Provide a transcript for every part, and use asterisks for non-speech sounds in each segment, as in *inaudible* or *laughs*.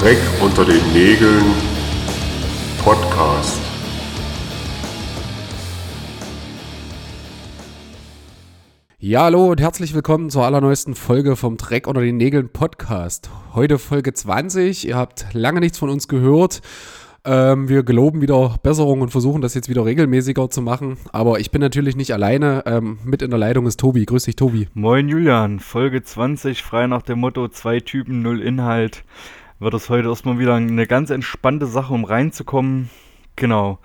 Dreck unter den Nägeln Podcast. Ja, hallo und herzlich willkommen zur allerneuesten Folge vom Dreck unter den Nägeln Podcast. Heute Folge 20. Ihr habt lange nichts von uns gehört. Ähm, wir geloben wieder Besserung und versuchen das jetzt wieder regelmäßiger zu machen. Aber ich bin natürlich nicht alleine. Ähm, mit in der Leitung ist Tobi. Grüß dich, Tobi. Moin Julian, Folge 20, frei nach dem Motto zwei Typen, null Inhalt wird es heute erstmal wieder eine ganz entspannte Sache, um reinzukommen. Genau.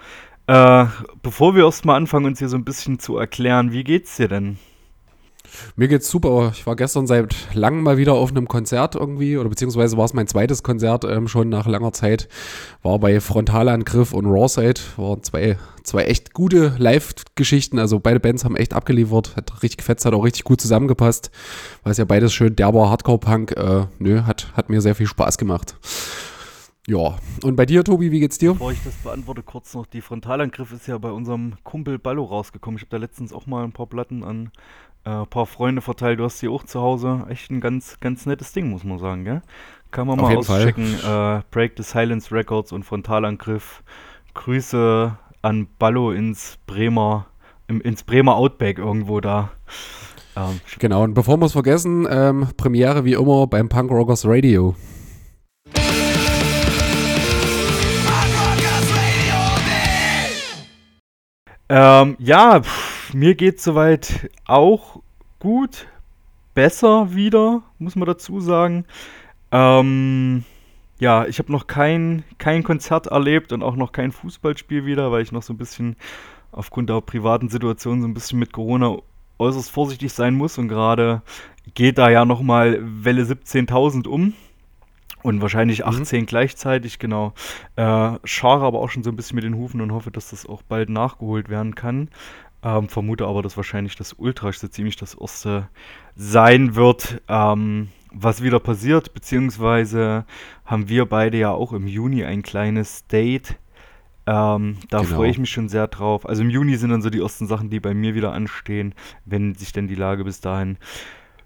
Äh, bevor wir erstmal anfangen, uns hier so ein bisschen zu erklären, wie geht's dir denn? Mir geht's super. Ich war gestern seit langem mal wieder auf einem Konzert irgendwie, oder beziehungsweise war es mein zweites Konzert ähm, schon nach langer Zeit. War bei Frontalangriff und Rawside. Waren zwei, zwei echt gute Live-Geschichten. Also beide Bands haben echt abgeliefert. Hat richtig gefetzt, hat auch richtig gut zusammengepasst. Weil es ja beides schön derber Hardcore-Punk. Äh, nö, hat, hat mir sehr viel Spaß gemacht. Ja, und bei dir, Tobi, wie geht's dir? Bevor ich das beantworte, kurz noch, die Frontalangriff ist ja bei unserem Kumpel Ballo rausgekommen. Ich habe da letztens auch mal ein paar Platten an ein äh, paar Freunde verteilt. Du hast sie auch zu Hause. Echt ein ganz, ganz nettes Ding, muss man sagen, gell? Kann man Auf mal auschecken. Äh, Break the Silence Records und Frontalangriff. Grüße an Ballo ins Bremer, im, ins Bremer Outback irgendwo da. Ähm, genau, und bevor wir es vergessen, ähm, Premiere wie immer beim Punk Rockers Radio. Ähm, ja, pff, mir geht soweit auch gut. Besser wieder, muss man dazu sagen. Ähm, ja, ich habe noch kein, kein Konzert erlebt und auch noch kein Fußballspiel wieder, weil ich noch so ein bisschen aufgrund der privaten Situation so ein bisschen mit Corona äußerst vorsichtig sein muss und gerade geht da ja nochmal Welle 17.000 um. Und wahrscheinlich 18 mhm. gleichzeitig, genau. Äh, schare aber auch schon so ein bisschen mit den Hufen und hoffe, dass das auch bald nachgeholt werden kann. Ähm, vermute aber, dass wahrscheinlich das Ultra so ziemlich das erste sein wird, ähm, was wieder passiert. Beziehungsweise haben wir beide ja auch im Juni ein kleines Date. Ähm, da genau. freue ich mich schon sehr drauf. Also im Juni sind dann so die ersten Sachen, die bei mir wieder anstehen, wenn sich denn die Lage bis dahin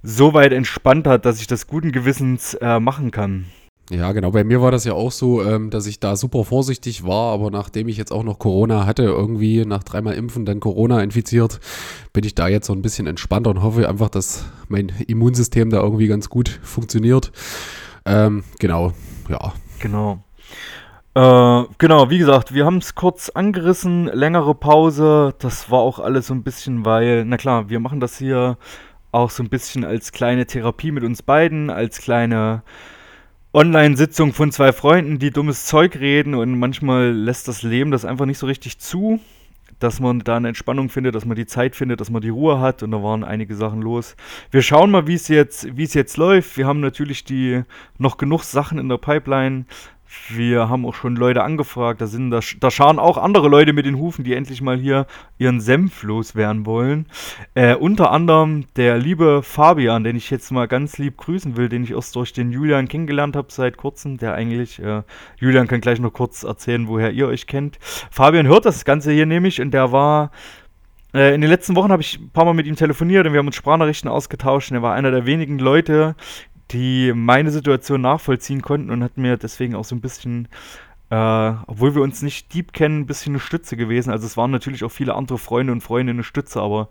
so weit entspannt hat, dass ich das guten Gewissens äh, machen kann. Ja, genau. Bei mir war das ja auch so, ähm, dass ich da super vorsichtig war, aber nachdem ich jetzt auch noch Corona hatte, irgendwie nach dreimal Impfen dann Corona infiziert, bin ich da jetzt so ein bisschen entspannter und hoffe einfach, dass mein Immunsystem da irgendwie ganz gut funktioniert. Ähm, genau, ja. Genau. Äh, genau, wie gesagt, wir haben es kurz angerissen, längere Pause. Das war auch alles so ein bisschen, weil, na klar, wir machen das hier auch so ein bisschen als kleine Therapie mit uns beiden, als kleine Online-Sitzung von zwei Freunden, die dummes Zeug reden und manchmal lässt das Leben das einfach nicht so richtig zu, dass man da eine Entspannung findet, dass man die Zeit findet, dass man die Ruhe hat und da waren einige Sachen los. Wir schauen mal, wie es jetzt, wie es jetzt läuft. Wir haben natürlich die noch genug Sachen in der Pipeline, wir haben auch schon Leute angefragt, da sind da, da scharen auch andere Leute mit den Hufen, die endlich mal hier ihren Senf loswerden wollen. Äh, unter anderem der liebe Fabian, den ich jetzt mal ganz lieb grüßen will, den ich erst durch den Julian kennengelernt habe seit kurzem, der eigentlich, äh, Julian kann gleich noch kurz erzählen, woher ihr euch kennt. Fabian hört das Ganze hier nämlich und der war äh, in den letzten Wochen habe ich ein paar Mal mit ihm telefoniert und wir haben uns Sprachnachrichten ausgetauscht. Und er war einer der wenigen Leute, die meine Situation nachvollziehen konnten und hat mir deswegen auch so ein bisschen, äh, obwohl wir uns nicht deep kennen, ein bisschen eine Stütze gewesen. Also es waren natürlich auch viele andere Freunde und Freunde eine Stütze, aber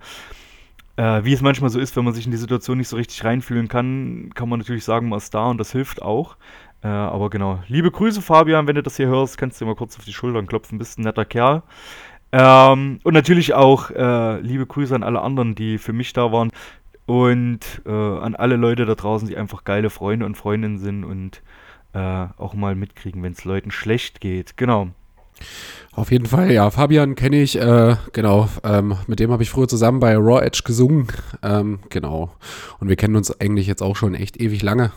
äh, wie es manchmal so ist, wenn man sich in die Situation nicht so richtig reinfühlen kann, kann man natürlich sagen, man ist da und das hilft auch. Äh, aber genau, liebe Grüße Fabian, wenn du das hier hörst, kannst du dir mal kurz auf die Schultern klopfen, bist ein netter Kerl. Ähm, und natürlich auch äh, liebe Grüße an alle anderen, die für mich da waren. Und äh, an alle Leute da draußen, die einfach geile Freunde und Freundinnen sind und äh, auch mal mitkriegen, wenn es Leuten schlecht geht. Genau. Auf jeden Fall, ja. Fabian kenne ich, äh, genau. Ähm, mit dem habe ich früher zusammen bei Raw Edge gesungen. Ähm, genau. Und wir kennen uns eigentlich jetzt auch schon echt ewig lange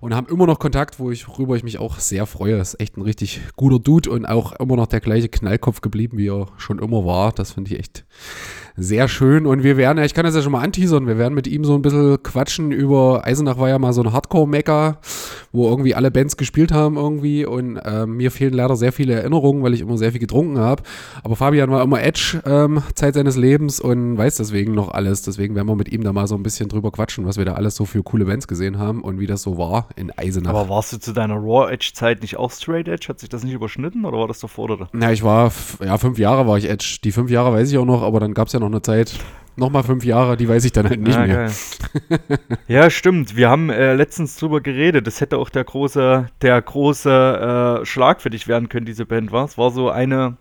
und haben immer noch Kontakt, wo ich, worüber ich mich auch sehr freue. Ist echt ein richtig guter Dude und auch immer noch der gleiche Knallkopf geblieben, wie er schon immer war. Das finde ich echt sehr schön. Und wir werden, ich kann das ja schon mal anteasern, wir werden mit ihm so ein bisschen quatschen über, Eisenach war ja mal so ein Hardcore-Mecker, wo irgendwie alle Bands gespielt haben irgendwie und ähm, mir fehlen leider sehr viele Erinnerungen, weil ich immer sehr viel getrunken habe. Aber Fabian war immer Edge ähm, Zeit seines Lebens und weiß deswegen noch alles. Deswegen werden wir mit ihm da mal so ein bisschen drüber quatschen, was wir da alles so für coole Bands gesehen haben und wie das so war in Eisenach. Aber warst du zu deiner Raw Edge Zeit nicht auch Straight Edge? Hat sich das nicht überschnitten oder war das davor oder? Na, ich war, ja, fünf Jahre war ich Edge. Die fünf Jahre weiß ich auch noch, aber dann gab es ja noch eine Zeit, nochmal fünf Jahre, die weiß ich dann halt nicht Ja, mehr. geil. ja, stimmt. Wir haben äh, letztens drüber geredet. Das hätte auch der große, der große äh, Schlag für dich werden können, diese Band, war. Es war so eine,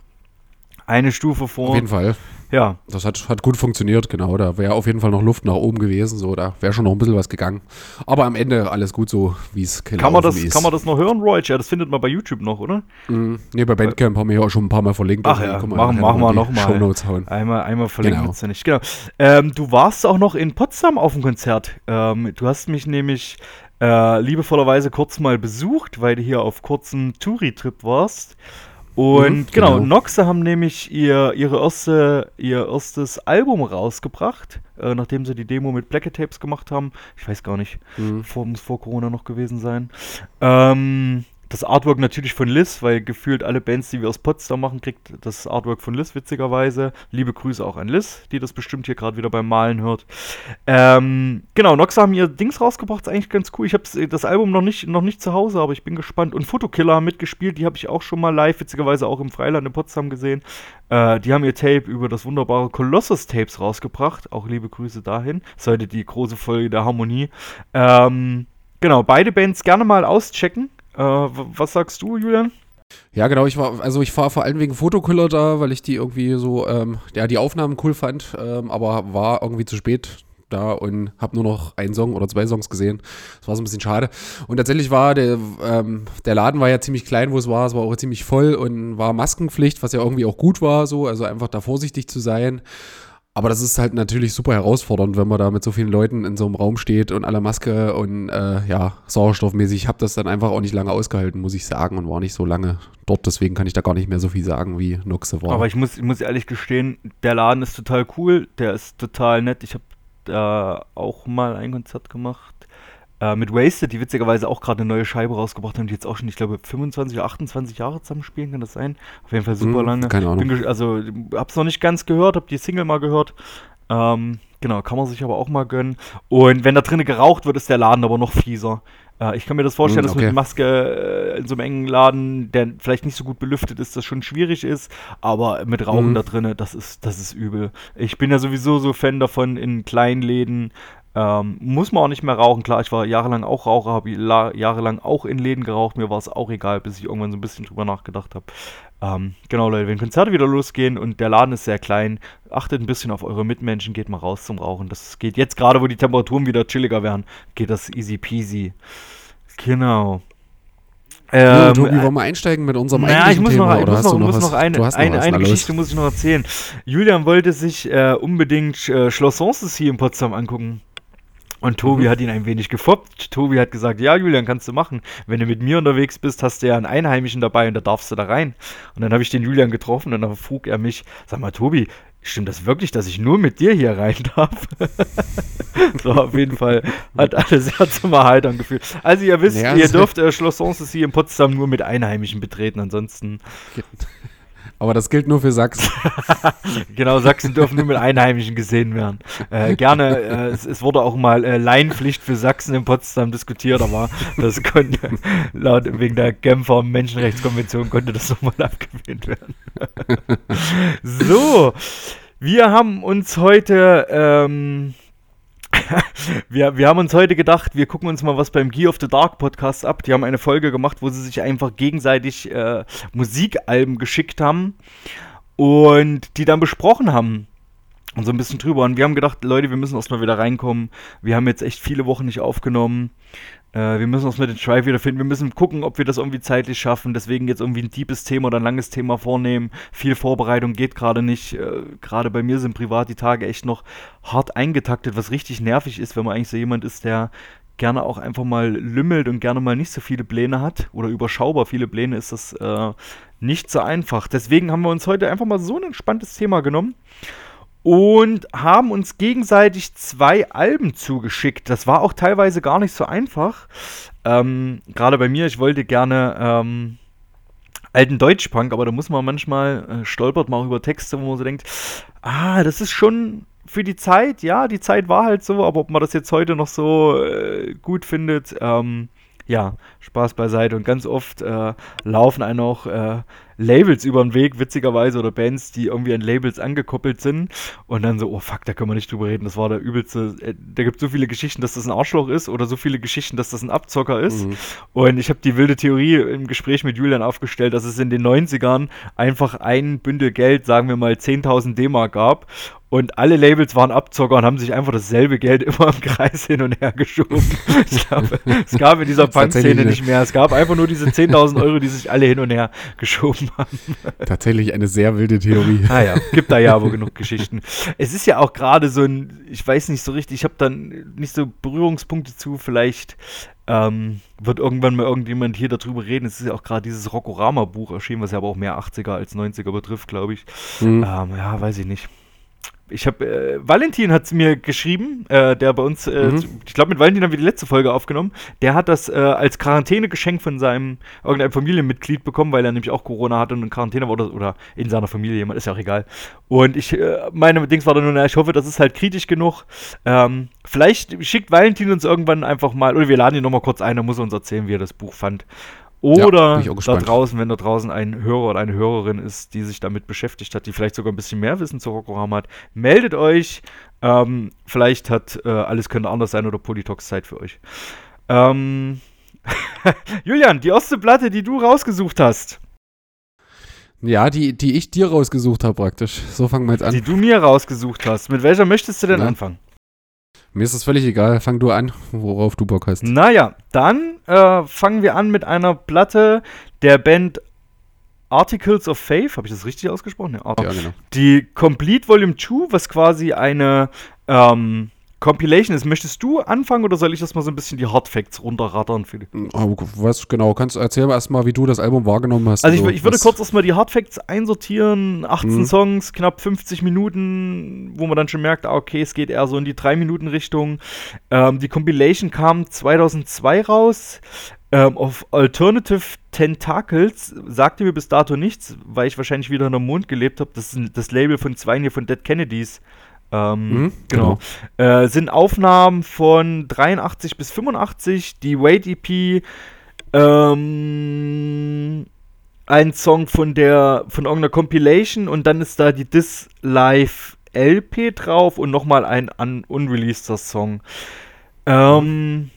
eine Stufe vor. Auf jeden Fall. Ja, Das hat, hat gut funktioniert, genau. Da wäre auf jeden Fall noch Luft nach oben gewesen. So, da wäre schon noch ein bisschen was gegangen. Aber am Ende alles gut so, wie es kann man, das, ist. kann man das noch hören, Roy? Ja, das findet man bei YouTube noch, oder? Mhm. Nee, bei Bandcamp haben wir ja auch schon ein paar Mal verlinkt. Ach Also, ja, machen, wir nochmal. Shownotes hauen. Einmal, einmal verlinken Genau. ja nicht. Genau. Ähm, du warst auch noch in Potsdam auf dem Konzert. Ähm, du hast mich nämlich äh, liebevollerweise kurz mal besucht, weil du hier auf kurzem Touri-Trip warst. Und Mhm, genau, genau. Noxe haben nämlich ihr, ihre erste, ihr erstes Album rausgebracht, äh, nachdem sie die Demo mit Black Tapes gemacht haben. Ich weiß gar nicht, Mhm. vor, muss vor Corona noch gewesen sein. Ähm, das Artwork natürlich von Liz, weil gefühlt alle Bands, die wir aus Potsdam machen, kriegt das Artwork von Liz, witzigerweise. Liebe Grüße auch an Liz, die das bestimmt hier gerade wieder beim Malen hört. Ähm, genau, Nox haben ihr Dings rausgebracht, ist eigentlich ganz cool. Ich habe das Album noch nicht, noch nicht zu Hause, aber ich bin gespannt. Und Fotokiller haben mitgespielt, die habe ich auch schon mal live, witzigerweise auch im Freiland in Potsdam gesehen. Äh, die haben ihr Tape über das wunderbare Colossus Tapes rausgebracht. Auch liebe Grüße dahin. Das ist heute die große Folge der Harmonie. Ähm, genau, beide Bands gerne mal auschecken. Äh, was sagst du, Julian? Ja, genau, ich war, also ich war vor allem wegen Fotokiller da, weil ich die irgendwie so, ähm, ja, die Aufnahmen cool fand, ähm, aber war irgendwie zu spät da und habe nur noch einen Song oder zwei Songs gesehen. Das war so ein bisschen schade. Und tatsächlich war der, ähm, der Laden war ja ziemlich klein, wo es war. Es war auch ziemlich voll und war Maskenpflicht, was ja irgendwie auch gut war, so, also einfach da vorsichtig zu sein. Aber das ist halt natürlich super herausfordernd, wenn man da mit so vielen Leuten in so einem Raum steht und alle Maske und äh, ja, sauerstoffmäßig. Ich habe das dann einfach auch nicht lange ausgehalten, muss ich sagen, und war nicht so lange dort. Deswegen kann ich da gar nicht mehr so viel sagen, wie Nuxe war. Aber ich muss, ich muss ehrlich gestehen, der Laden ist total cool, der ist total nett. Ich habe da auch mal ein Konzert gemacht äh, mit Wasted, die witzigerweise auch gerade eine neue Scheibe rausgebracht haben, die jetzt auch schon, ich glaube, 25 oder 28 Jahre zusammenspielen, kann das sein? Auf jeden Fall super Hm, lange. keine Ahnung. Bin also, hab's noch nicht ganz gehört, hab die Single mal gehört. Ähm, genau, kann man sich aber auch mal gönnen. Und wenn da drinnen geraucht wird, ist der Laden aber noch fieser. Äh, ich kann mir das vorstellen, Hm, dass okay. mit Maske äh, in so einem engen Laden, der vielleicht nicht so gut belüftet ist, das schon schwierig ist. Aber mit Rauchen Mhm. da drinnen, das ist, das ist übel. Ich bin ja sowieso so Fan davon, in kleinen Läden ähm, muss man auch nicht mehr rauchen. Klar, ich war jahrelang auch Raucher, habe jahrelang auch in Läden geraucht. Mir war es auch egal, bis ich irgendwann so ein bisschen drüber nachgedacht habe. Ähm, genau, Leute, wenn Konzerte wieder losgehen und der Laden ist sehr klein, achtet ein bisschen auf eure Mitmenschen, geht mal raus zum Rauchen. Das geht jetzt gerade, wo die Temperaturen wieder chilliger werden, geht das easy peasy. Genau. Ähm, Tobi, wollen wir einsteigen mit unserem naja, ich eigentlichen muss Thema? noch, ich muss noch, muss noch eine, noch eine, eine los. Geschichte muss ich noch erzählen. Julian wollte sich äh, unbedingt äh, Schloss Sanssouci in Potsdam angucken. Und Tobi Mhm. hat ihn ein wenig gefoppt. Tobi hat gesagt, ja, Julian, kannst du machen. Wenn du mit mir unterwegs bist, hast du ja einen Einheimischen dabei und da darfst du da rein. Und dann habe ich den Julian getroffen und dann frug er mich, sag mal, Tobi, stimmt das wirklich, dass ich nur mit dir hier rein darf? *laughs* so, auf jeden Fall hat alles sehr zum Erheitern gefühlt. Also ihr wisst, Naja, ihr das- dürft äh, Schloss Sanssouci in Potsdam nur mit Einheimischen betreten, ansonsten Aber das gilt nur für Sachsen. *laughs* Genau, Sachsen dürfen nur mit Einheimischen gesehen werden. Äh, gerne, äh, es, es wurde auch mal äh, Laienpflicht für Sachsen in Potsdam diskutiert, aber das konnte, *laughs* laut wegen der Genfer Menschenrechtskonvention konnte das nochmal abgelehnt werden. *laughs* so, wir haben uns heute, ähm, *laughs* wir, wir haben uns heute gedacht, wir gucken uns mal was beim Gear of the Dark Podcast ab. Die haben eine Folge gemacht, wo sie sich einfach gegenseitig äh, Musikalben geschickt haben und die dann besprochen haben. Und so ein bisschen drüber. Und wir haben gedacht, Leute, wir müssen erstmal wieder reinkommen. Wir haben jetzt echt viele Wochen nicht aufgenommen. Äh, wir müssen erstmal den Drive wieder finden. Wir müssen gucken, ob wir das irgendwie zeitlich schaffen. Deswegen jetzt irgendwie ein deepes Thema oder ein langes Thema vornehmen. Viel Vorbereitung geht gerade nicht. Äh, gerade bei mir sind privat die Tage echt noch hart eingetaktet, was richtig nervig ist, wenn man eigentlich so jemand ist, der gerne auch einfach mal lümmelt und gerne mal nicht so viele Pläne hat oder überschaubar viele Pläne, ist das äh, nicht so einfach. Deswegen haben wir uns heute einfach mal so ein entspanntes Thema genommen. Und haben uns gegenseitig zwei Alben zugeschickt. Das war auch teilweise gar nicht so einfach. Ähm, Gerade bei mir, ich wollte gerne ähm, alten Deutschpunk, aber da muss man manchmal, äh, stolpert man auch über Texte, wo man so denkt, ah, das ist schon für die Zeit, ja, die Zeit war halt so, aber ob man das jetzt heute noch so äh, gut findet, ähm, ja, Spaß beiseite. Und ganz oft äh, laufen einem auch äh, Labels über den Weg, witzigerweise, oder Bands, die irgendwie an Labels angekoppelt sind. Und dann so, oh fuck, da können wir nicht drüber reden. Das war der übelste. Äh, da gibt so viele Geschichten, dass das ein Arschloch ist, oder so viele Geschichten, dass das ein Abzocker ist. Mhm. Und ich habe die wilde Theorie im Gespräch mit Julian aufgestellt, dass es in den 90ern einfach ein Bündel Geld, sagen wir mal 10.000 D-Mark gab. Und alle Labels waren Abzocker und haben sich einfach dasselbe Geld *laughs* immer im Kreis hin und her geschoben. *laughs* ich glaube, es gab in dieser Punk-Szene nicht mehr. Es gab einfach nur diese 10.000 Euro, die sich alle hin und her geschoben haben. *laughs* Tatsächlich eine sehr wilde Theorie. Ah ja, gibt da ja wohl genug Geschichten. Es ist ja auch gerade so ein, ich weiß nicht so richtig, ich habe dann nicht so Berührungspunkte zu, vielleicht ähm, wird irgendwann mal irgendjemand hier darüber reden. Es ist ja auch gerade dieses Rokorama-Buch erschienen, was ja aber auch mehr 80er als 90er betrifft, glaube ich. Mhm. Ähm, ja, weiß ich nicht ich habe äh, Valentin hat es mir geschrieben, äh, der bei uns, äh, mhm. ich glaube mit Valentin haben wir die letzte Folge aufgenommen. Der hat das äh, als Quarantänegeschenk von seinem irgendeinem Familienmitglied bekommen, weil er nämlich auch Corona hatte und in Quarantäne war oder, oder in seiner Familie jemand, ist ja auch egal. Und ich, äh, meine Dings war dann nur, na, ich hoffe, das ist halt kritisch genug. Ähm, vielleicht schickt Valentin uns irgendwann einfach mal, oder wir laden ihn nochmal kurz ein, dann muss er uns erzählen, wie er das Buch fand. Oder ja, da draußen, wenn da draußen ein Hörer oder eine Hörerin ist, die sich damit beschäftigt hat, die vielleicht sogar ein bisschen mehr Wissen zu Rokorama hat, meldet euch. Ähm, vielleicht hat äh, alles könnte anders sein oder Politox Zeit für euch. Ähm *laughs* Julian, die erste Platte, die du rausgesucht hast. Ja, die, die ich dir rausgesucht habe praktisch. So fangen wir jetzt an. Die du mir rausgesucht hast. Mit welcher möchtest du denn ja. anfangen? Mir ist es völlig egal. Fang du an, worauf du Bock hast. Naja, dann äh, fangen wir an mit einer Platte der Band Articles of Faith. Habe ich das richtig ausgesprochen? Ja, ja genau. Die Complete Volume 2, was quasi eine ähm, Compilation ist. Möchtest du anfangen oder soll ich das mal so ein bisschen die Hardfacts runterrattern? Für oh, was genau? Kannst du erzählen erstmal, wie du das Album wahrgenommen hast. Also, ich, so, ich würde kurz erstmal die Hardfacts einsortieren. 18 mhm. Songs, knapp 50 Minuten, wo man dann schon merkt, ah, okay, es geht eher so in die 3-Minuten-Richtung. Ähm, die Compilation kam 2002 raus. Ähm, auf Alternative Tentacles sagte mir bis dato nichts, weil ich wahrscheinlich wieder in der Mond gelebt habe. Das ist das Label von zwei hier von Dead Kennedys. Ähm, mhm, genau. genau. Äh, sind Aufnahmen von 83 bis 85, die Wait EP, ähm, ein Song von der von irgendeiner Compilation und dann ist da die This Live LP drauf und nochmal ein un unreleaseder Song. Ähm,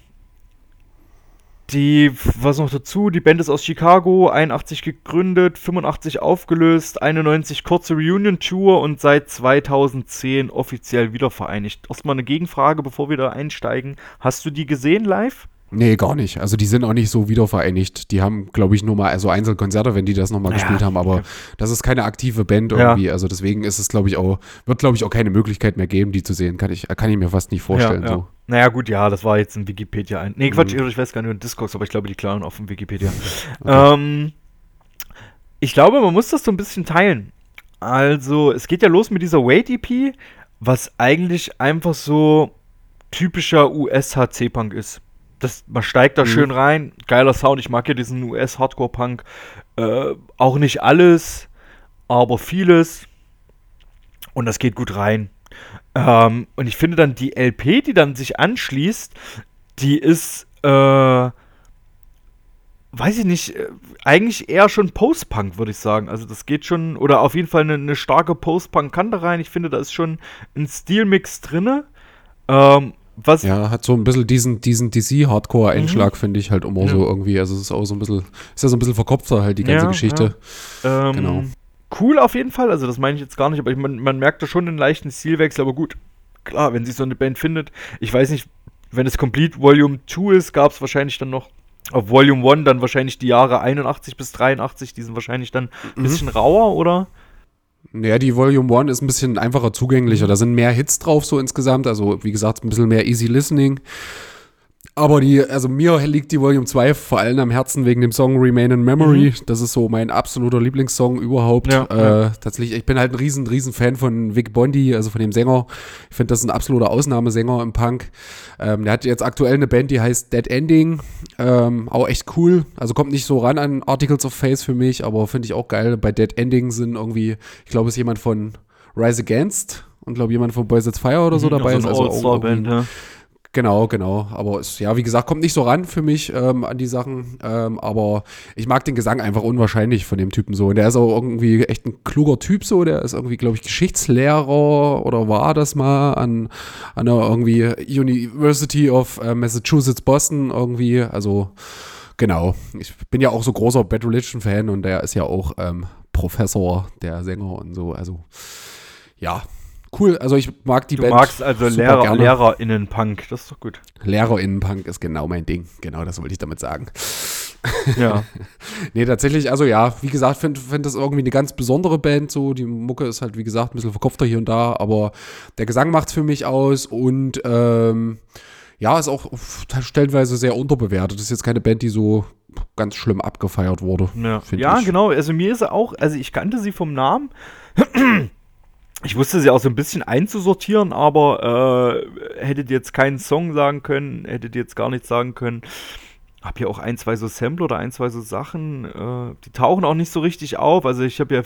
die, was noch dazu, die Band ist aus Chicago, 81 gegründet, 85 aufgelöst, 91 kurze Reunion-Tour und seit 2010 offiziell wiedervereinigt. Erstmal eine Gegenfrage, bevor wir da einsteigen. Hast du die gesehen live? Nee, gar nicht. Also die sind auch nicht so wiedervereinigt. Die haben, glaube ich, nur mal also Einzelkonzerte, wenn die das nochmal ja, gespielt haben, aber okay. das ist keine aktive Band irgendwie. Ja. Also deswegen ist es, glaube ich, auch, wird, glaube ich, auch keine Möglichkeit mehr geben, die zu sehen. Kann ich, kann ich mir fast nicht vorstellen. Ja, so. Naja, gut, ja, das war jetzt ein Wikipedia ein. Nee, Quatsch, mhm. ich weiß gar nicht, ein Discogs, aber ich glaube, die klauen auf dem Wikipedia. *laughs* Okay. Ähm, ich glaube, man muss das so ein bisschen teilen. Also, es geht ja los mit dieser Wait-EP, was eigentlich einfach so typischer US-HC-Punk ist das, man steigt da mhm. schön rein. Geiler Sound. Ich mag ja diesen US-Hardcore-Punk. Äh, auch nicht alles, aber vieles. Und das geht gut rein. Ähm, und ich finde dann die LP, die dann sich anschließt, die ist, äh, weiß ich nicht, äh, eigentlich eher schon Post-Punk, würde ich sagen. Also das geht schon, oder auf jeden Fall eine, eine starke Post-Punk-Kante rein. Ich finde, da ist schon ein Stilmix drinne. Ähm, was ja, hat so ein bisschen diesen, diesen DC-Hardcore-Einschlag, mhm. finde ich halt immer ja. so irgendwie. Also es ist auch so ein bisschen, ist ja so ein bisschen verkopfter halt die ganze ja, Geschichte. Ja. Ähm, genau. Cool auf jeden Fall, also das meine ich jetzt gar nicht, aber ich, man, man merkt da schon einen leichten Stilwechsel, aber gut, klar, wenn sich so eine Band findet, ich weiß nicht, wenn es Complete Volume 2 ist, gab es wahrscheinlich dann noch auf Volume 1 dann wahrscheinlich die Jahre 81 bis 83, die sind wahrscheinlich dann ein mhm. bisschen rauer, oder? Ja, die Volume 1 ist ein bisschen einfacher zugänglicher. Da sind mehr Hits drauf, so insgesamt. Also, wie gesagt, ein bisschen mehr Easy Listening. Aber die, also mir liegt die Volume 2 vor allem am Herzen wegen dem Song Remain in Memory. Das ist so mein absoluter Lieblingssong überhaupt. Ja, äh, ja. Tatsächlich, ich bin halt ein riesen, riesen Fan von Vic Bondi, also von dem Sänger. Ich finde, das ist ein absoluter Ausnahmesänger im Punk. Ähm, der hat jetzt aktuell eine Band, die heißt Dead Ending. Ähm, auch echt cool. Also kommt nicht so ran an Articles of Faith für mich, aber finde ich auch geil. Bei Dead Ending sind irgendwie, ich glaube, es ist jemand von Rise Against und glaube jemand von Boys at Fire oder so dabei so ist. eine Also auch ja. Genau, genau. Aber es, ja, wie gesagt, kommt nicht so ran für mich ähm, an die Sachen. Ähm, aber ich mag den Gesang einfach unwahrscheinlich von dem Typen so. Und der ist auch irgendwie echt ein kluger Typ so. Der ist irgendwie, glaube ich, Geschichtslehrer oder war das mal an, an der irgendwie University of äh, Massachusetts Boston irgendwie. Also genau. Ich bin ja auch so großer Bad Religion Fan und der ist ja auch ähm, Professor, der Sänger und so. Also ja. Cool, also ich mag die Du Band. magst also Lehrer, gerne. LehrerInnen-Punk, das ist doch gut. LehrerInnen-Punk ist genau mein Ding. Genau, das wollte ich damit sagen. Ja. *laughs* Nee, tatsächlich, also ja, wie gesagt, finde find das irgendwie eine ganz besondere Band. So, die Mucke ist halt, wie gesagt, ein bisschen verkopfter hier und da, aber der Gesang macht's für mich aus und ähm, ja, ist auch stellenweise sehr unterbewertet. Das ist jetzt keine Band, die so ganz schlimm abgefeiert wurde. Ja, ja genau. Also mir ist er auch, also ich kannte sie vom Namen. Ich wusste sie auch so ein bisschen einzusortieren, aber äh, hättet jetzt keinen Song sagen können, hättet jetzt gar nichts sagen können. Hab ja auch ein, zwei so Sampler oder ein, zwei so Sachen, äh, die tauchen auch nicht so richtig auf. Also ich habe ja,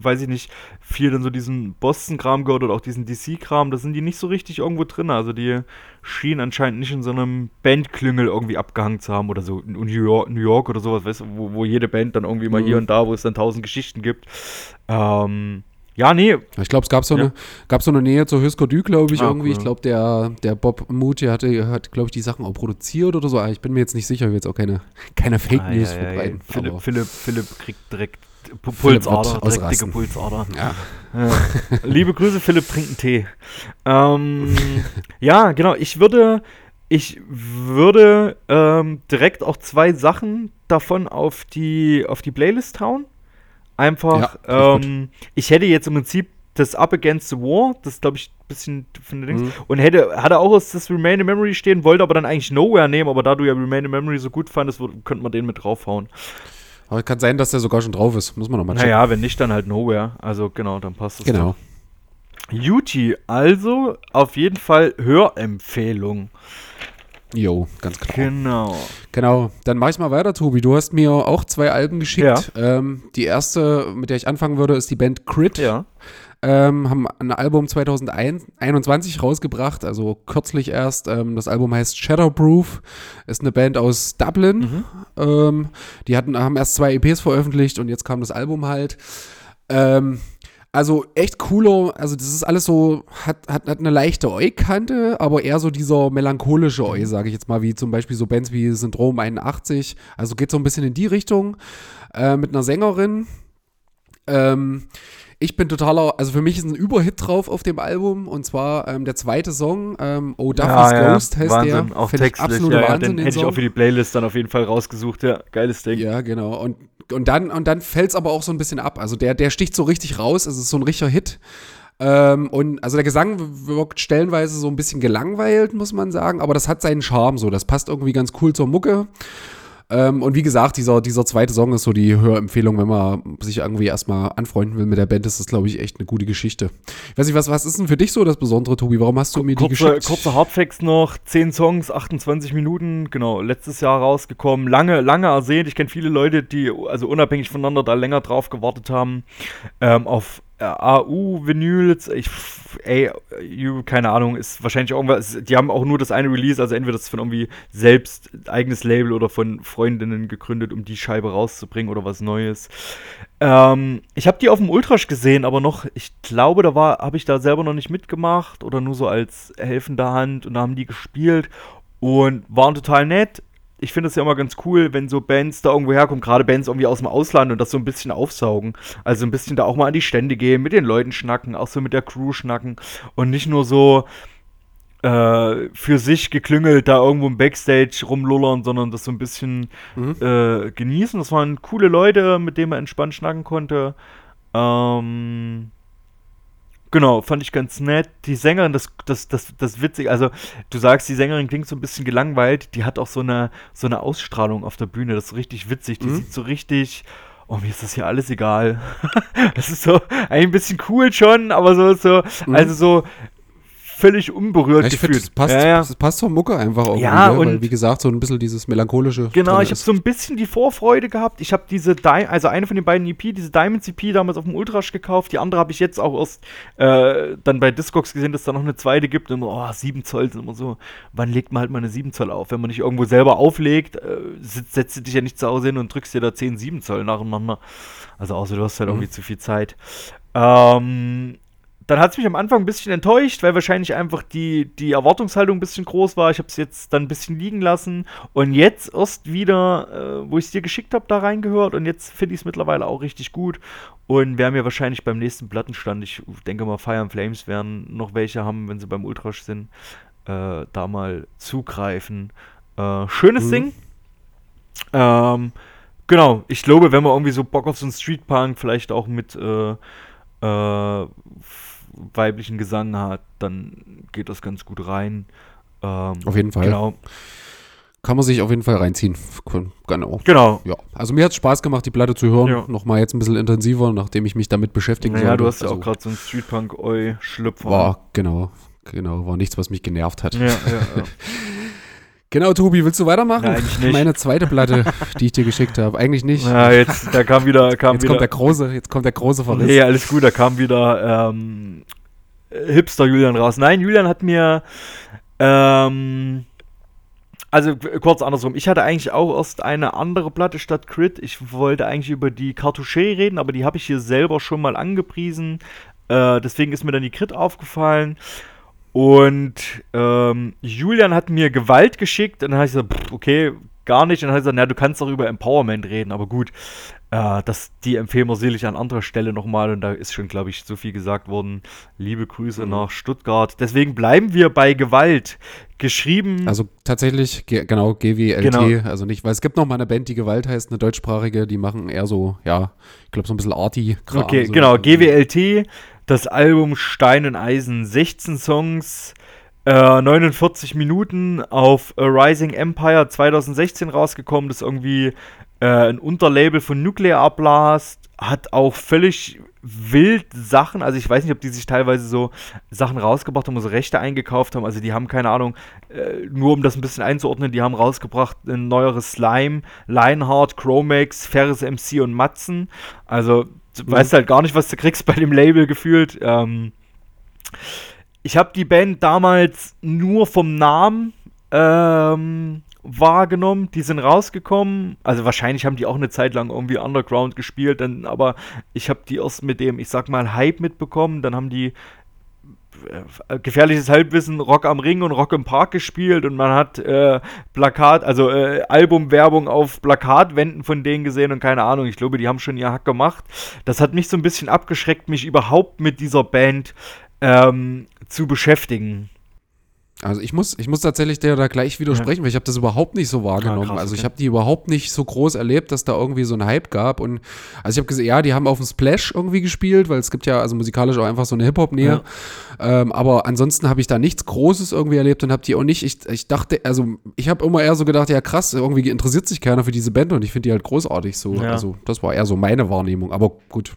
weiß ich nicht, viel dann so diesen Boston-Kram gehört oder auch diesen DC-Kram, da sind die nicht so richtig irgendwo drin. Also die schienen anscheinend nicht in so einem Bandklüngel irgendwie abgehangen zu haben oder so in New York, New York oder sowas, weißt du, wo, wo jede Band dann irgendwie mal Mhm. hier und da, wo es dann tausend Geschichten gibt. Ähm, ja, nee, Ich glaube, es gab so, Ja. eine, gab so eine Nähe zur Husker Du, glaube ich, Ah, irgendwie. cool. Ich glaube, der, der Bob der hatte, hat, glaube ich, die Sachen auch produziert oder so. Aber Ich bin mir jetzt nicht sicher, ich will jetzt auch keine, keine Fake Ah, News ja, ja, ja. verbreiten. Philipp, Philipp, Philipp kriegt direkt Pulsader, direkt dicke ausrasten. Pulsader. Ja. Liebe Grüße, Philipp, trinkt einen Tee. Ähm, *laughs* ja, genau. Ich würde, ich würde ähm, direkt auch zwei Sachen davon auf die, auf die Playlist hauen. Einfach, Ja, ähm, ich hätte jetzt im Prinzip das Up Against the War, das glaube ich ein bisschen von den Dings, Mhm. und hätte, hatte auch das Remain in Memory stehen, wollte aber dann eigentlich Nowhere nehmen, aber da du ja Remain in Memory so gut fandest, könnte man den mit draufhauen. Aber kann sein, dass der sogar schon drauf ist. Muss man nochmal checken. Naja, wenn nicht, dann halt Nowhere. Also genau, dann passt das. Genau. Yuti, also auf jeden Fall Hörempfehlung. Jo, ganz klar. Genau. Genau, dann mach ich mal weiter, Tobi. Du hast mir auch zwei Alben geschickt. Ähm, die erste, mit der ich anfangen würde, ist die Band Crit. Ja. Ähm, haben ein Album 2021 rausgebracht, also kürzlich erst. Ähm, das Album heißt Shadowproof, ist eine Band aus Dublin. Ähm, die hatten, haben erst zwei EPs veröffentlicht und jetzt kam das Album halt. Also echt cooler, also das ist alles so, hat, hat, hat eine leichte Eu-Kante, aber eher so dieser melancholische Eu, sage ich jetzt mal, wie zum Beispiel so Bands wie Syndrom 81. Also geht so ein bisschen in die Richtung äh, mit einer Sängerin. Ähm, ich bin totaler, also für mich ist ein Überhit drauf auf dem Album und zwar ähm, der zweite Song, ähm, Oh Duffy's Ghost heißt Wahnsinn, der. auch ich textlich. absoluter Ja, ja, Wahnsinn, den hätte ich Song. auch für die Playlist dann auf jeden Fall rausgesucht. Ja, geiles Ding. Ja, genau. Und, und dann, und dann fällt es aber auch so ein bisschen ab. Also der, der sticht so richtig raus. Es ist so ein richtiger Hit. Ähm, und also der Gesang wirkt stellenweise so ein bisschen gelangweilt, muss man sagen. Aber das hat seinen Charme so. Das passt irgendwie ganz cool zur Mucke. Ähm, und wie gesagt, dieser, dieser zweite Song ist so die Hörempfehlung, wenn man sich irgendwie erstmal anfreunden will mit der Band, ist das, glaube ich, echt eine gute Geschichte. Ich weiß nicht, was, was ist denn für dich so das Besondere, Tobi? Warum hast du mir die Kurze, geschickt? kurze Hardfacts noch, 10 Songs, 28 Minuten, genau, letztes Jahr rausgekommen, lange, lange ersehnt. Ich kenne viele Leute, die also unabhängig voneinander da länger drauf gewartet haben, ähm, auf äh, AU-Vinyls, ich, ey, keine Ahnung, ist wahrscheinlich irgendwas, die haben auch nur das eine Release, also entweder das von irgendwie selbst eigenes Label oder von Freundinnen gegründet, um die Scheibe rauszubringen oder was Neues. Ähm, ich habe die auf dem Ultrasch gesehen, aber noch, ich glaube, da war, habe ich da selber noch nicht mitgemacht oder nur so als helfende Hand und da haben die gespielt und waren total nett. Ich finde es ja immer ganz cool, wenn so Bands da irgendwo herkommen, gerade Bands irgendwie aus dem Ausland und das so ein bisschen aufsaugen. Also ein bisschen da auch mal an die Stände gehen, mit den Leuten schnacken, auch so mit der Crew schnacken und nicht nur so äh, für sich geklüngelt da irgendwo im Backstage rumlullern, sondern das so ein bisschen Mhm. äh, genießen. Das waren coole Leute, mit denen man entspannt schnacken konnte. Ähm, Genau, fand ich ganz nett. Die Sängerin, das, das, das, das witzig, also du sagst, die Sängerin klingt so ein bisschen gelangweilt, die hat auch so eine, so eine Ausstrahlung auf der Bühne, das ist richtig witzig. Die Mhm. sieht so richtig, oh, mir ist das hier alles egal. *laughs* das ist so eigentlich ein bisschen cool schon, aber so, so, Mhm. also so völlig unberührt ich gefühlt. das passt, ja, ja. das passt zur Mucke einfach irgendwie. Ja, ne? und- Weil, wie gesagt, so ein bisschen dieses melancholische. Genau, ich habe so ein bisschen die Vorfreude gehabt. Ich habe diese, Di also eine von den beiden EP, diese Diamonds EP damals auf dem Ultrasch gekauft. Die andere habe ich jetzt auch erst äh, dann bei Discogs gesehen, dass da noch eine zweite gibt. Und immer, oh, 7 Zoll sind immer so. Wann legt man halt mal eine 7 Zoll auf? Wenn man nicht irgendwo selber auflegt, äh, setzt du dich ja nicht zu Hause hin und drückst dir da 10 7 Zoll nacheinander. Also außer du hast halt Mhm. irgendwie zu viel Zeit. Ähm, dann hat es mich am Anfang ein bisschen enttäuscht, weil wahrscheinlich einfach die, die Erwartungshaltung ein bisschen groß war. Ich habe es jetzt dann ein bisschen liegen lassen und jetzt erst wieder, äh, wo ich es dir geschickt habe, da reingehört und jetzt finde ich es mittlerweile auch richtig gut und werden wir wahrscheinlich beim nächsten Plattenstand, ich denke mal Fire and Flames werden noch welche haben, wenn sie beim Ultrasch sind, äh, da mal zugreifen. Äh, schönes Mhm. Ding. Ähm, genau, ich glaube, wenn man irgendwie so Bock auf so einen Streetpunk, vielleicht auch mit äh, äh, weiblichen Gesang hat, dann geht das ganz gut rein. Ähm, Auf jeden Fall. Genau, Kann man sich auf jeden Fall reinziehen. Genau. genau. Ja, also mir hat es Spaß gemacht, die Platte zu hören. Ja. Nochmal jetzt ein bisschen intensiver, nachdem ich mich damit beschäftigen Naja, sollte. du hast ja also, auch gerade so einen Streetpunk-Oi-Schlüpfer. War, genau, genau, war nichts, was mich genervt hat. Ja, ja, ja. *laughs* Genau, Tobi, willst du weitermachen? Ja, eigentlich nicht. Meine zweite Platte, *laughs* die ich dir geschickt habe. Eigentlich nicht. ja, jetzt, da kam wieder, kam jetzt wieder. kommt der große, jetzt kommt der große Verriss. Nee, alles gut, da kam wieder ähm, Hipster Julian raus. Nein, Julian hat mir ähm, also kurz andersrum. Ich hatte eigentlich auch erst eine andere Platte statt Crit. Ich wollte eigentlich über die Cartouche reden, aber die habe ich hier selber schon mal angepriesen. Äh, deswegen ist mir dann die Crit aufgefallen. Und ähm, Julian hat mir Gewalt geschickt. Und dann habe ich gesagt, pff, okay, gar nicht. Und dann hat er gesagt, na, du kannst doch über Empowerment reden. Aber gut, äh, das, die empfehlen wir sicherlich an anderer Stelle nochmal. Und da ist schon, glaube ich, so viel gesagt worden. Liebe Grüße Mhm. nach Stuttgart. Deswegen bleiben wir bei Gewalt. Geschrieben. Also tatsächlich, ge genau, GWLT, Genau. also nicht, weil es gibt noch mal eine Band, die Gewalt heißt, eine deutschsprachige, die machen eher so, ja, ich glaube so ein bisschen arty Kram, Okay, so. genau, GWLT, das Album Stein und Eisen, 16 Songs, äh, 49 Minuten auf A Rising Empire 2016 rausgekommen, das ist irgendwie äh, ein Unterlabel von Nuclear Blast, hat auch völlig wild Sachen, also ich weiß nicht, ob die sich teilweise so Sachen rausgebracht haben, also Rechte eingekauft haben, also die haben keine Ahnung, äh, nur um das ein bisschen einzuordnen, die haben rausgebracht ein neueres Slime, Lionheart, Chromax, Ferris MC und Matzen, also du weißt halt gar nicht, was du kriegst bei dem Label gefühlt. Ähm, ich habe die Band damals nur vom Namen ähm, wahrgenommen. Die sind rausgekommen. Also wahrscheinlich haben die auch eine Zeit lang irgendwie Underground gespielt, dann, aber ich habe die erst mit dem, ich sag mal, Hype mitbekommen. Dann haben die gefährliches Halbwissen Rock am Ring und Rock im Park gespielt und man hat äh, Plakat, also äh, Albumwerbung auf Plakatwänden von denen gesehen und keine Ahnung, ich glaube, die haben schon ihr Hack gemacht. Das hat mich so ein bisschen abgeschreckt, mich überhaupt mit dieser Band ähm, zu beschäftigen. Also ich muss, ich muss tatsächlich dir da gleich widersprechen, weil ich habe das überhaupt nicht so wahrgenommen. krass, also ich okay. habe die überhaupt nicht so groß erlebt, dass da irgendwie so ein Hype gab. Und also ich habe gesehen, ja, die haben auf dem Splash irgendwie gespielt, weil es gibt ja also musikalisch auch einfach so eine Hip-Hop-Nähe. Ähm, aber ansonsten habe ich da nichts Großes irgendwie erlebt und habe die auch nicht. Ich, ich dachte, also ich habe immer eher so gedacht, ja krass, irgendwie interessiert sich keiner für diese Band und ich finde die halt großartig so. Ja. Also das war eher so meine Wahrnehmung. Aber gut.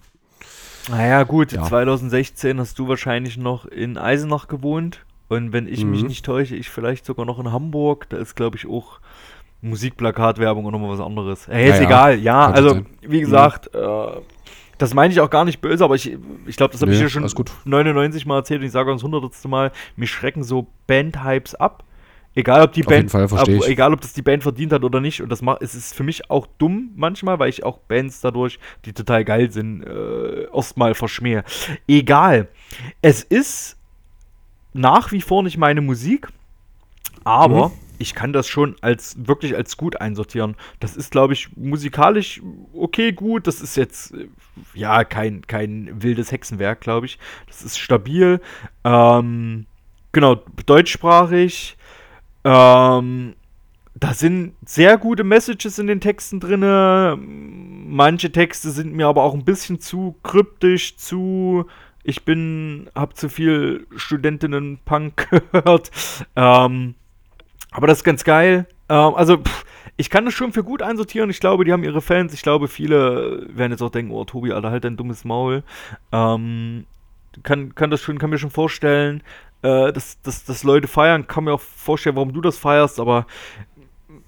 Naja, gut, Ja. 2016 hast du wahrscheinlich noch in Eisenach gewohnt. Und wenn ich mich Mhm. nicht täusche, ich vielleicht sogar noch in Hamburg. Da ist, glaube ich, auch Musikplakatwerbung und nochmal was anderes. Äh, ist Ja, egal, ja. Also, sein. wie gesagt, äh, das meine ich auch gar nicht böse, aber ich, ich glaube, das habe ich Nee, ja schon alles gut. 99 Mal erzählt und ich sage uns 100. Mal, mich schrecken so Bandhypes ab. Egal ob die Auf Band, ich. egal ob das die Band verdient hat oder nicht. Und das macht, es ist für mich auch dumm manchmal, weil ich auch Bands dadurch, die total geil sind, äh, erstmal verschmähe. Egal. Es ist nach wie vor nicht meine Musik, aber Mhm. ich kann das schon als wirklich als gut einsortieren. Das ist, glaube ich, musikalisch okay gut. Das ist jetzt äh, ja kein, kein wildes Hexenwerk, glaube ich. Das ist stabil. Ähm, genau, deutschsprachig. Ähm, da sind sehr gute Messages in den Texten drin. Manche Texte sind mir aber auch ein bisschen zu kryptisch, zu Ich bin, hab zu viel Studentinnen-Punk *laughs* gehört. Ähm, aber das ist ganz geil. Ähm, also, pff, ich kann das schon für gut einsortieren. Ich glaube, die haben ihre Fans. Ich glaube, viele werden jetzt auch denken, oh, Tobi, Alter, halt dein dummes Maul. Ähm, kann, kann das schon, kann mir schon vorstellen, äh, dass, dass, dass Leute feiern. Kann mir auch vorstellen, warum du das feierst, aber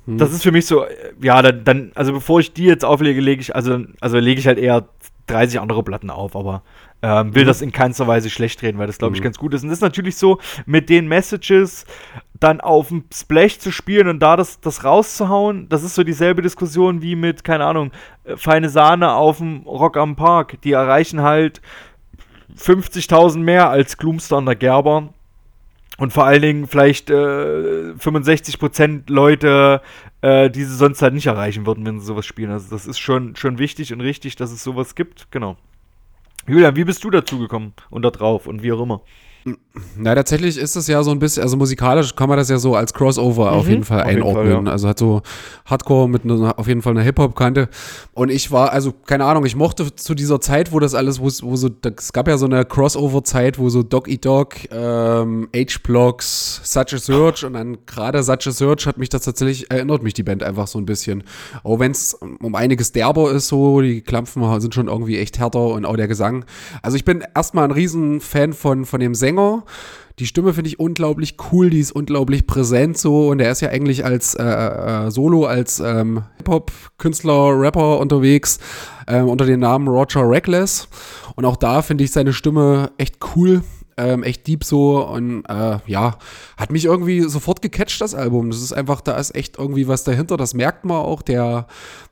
Hm. das ist für mich so, äh, ja, dann, dann, also bevor ich die jetzt auflege, lege ich, also, also lege ich halt eher 30 andere Platten auf, aber ähm, will Mhm. das in keinster Weise schlecht reden, weil das, glaube ich, Mhm. ganz gut ist. Und das ist natürlich so, mit den Messages dann auf dem Splash zu spielen und da das, das rauszuhauen, das ist so dieselbe Diskussion wie mit, keine Ahnung, äh, feine Sahne auf dem Rock am Park. Die erreichen halt 50.000 mehr als Gloomstar und der Gerber. Und vor allen Dingen vielleicht äh, 65% Leute, äh, die sie sonst halt nicht erreichen würden, wenn sie sowas spielen. Also das ist schon, schon wichtig und richtig, dass es sowas gibt. Genau. Julian, wie bist du dazu gekommen und da drauf und wie auch immer? Na, tatsächlich ist es ja so ein bisschen, also musikalisch kann man das ja so als Crossover auf Mhm. jeden Fall Auf jeden einordnen. Fall, ja. Also hat so Hardcore mit einer, auf jeden Fall einer Hip-Hop-Kante. Und ich war, also keine Ahnung, ich mochte zu dieser Zeit, wo das alles, wo, es- wo so, es gab ja so eine Crossover-Zeit, wo so Dog Eat Dog, ähm, H-Blocks, Such a Search und dann gerade Such a Search hat mich das tatsächlich, erinnert mich die Band einfach so ein bisschen. Auch wenn es um einiges derber ist, so, die Klampfen sind schon irgendwie echt härter und auch der Gesang. Also ich bin erstmal ein riesen Fan von, von dem Sänger. Die Stimme finde ich unglaublich cool, die ist unglaublich präsent so und er ist ja eigentlich als äh, äh, Solo, als ähm, Hip-Hop-Künstler, Rapper unterwegs ähm, unter dem Namen Roger Reckless und auch da finde ich seine Stimme echt cool, ähm, echt deep so und äh, ja, hat mich irgendwie sofort gecatcht, das Album. Das ist einfach, da ist echt irgendwie was dahinter, das merkt man auch. Der,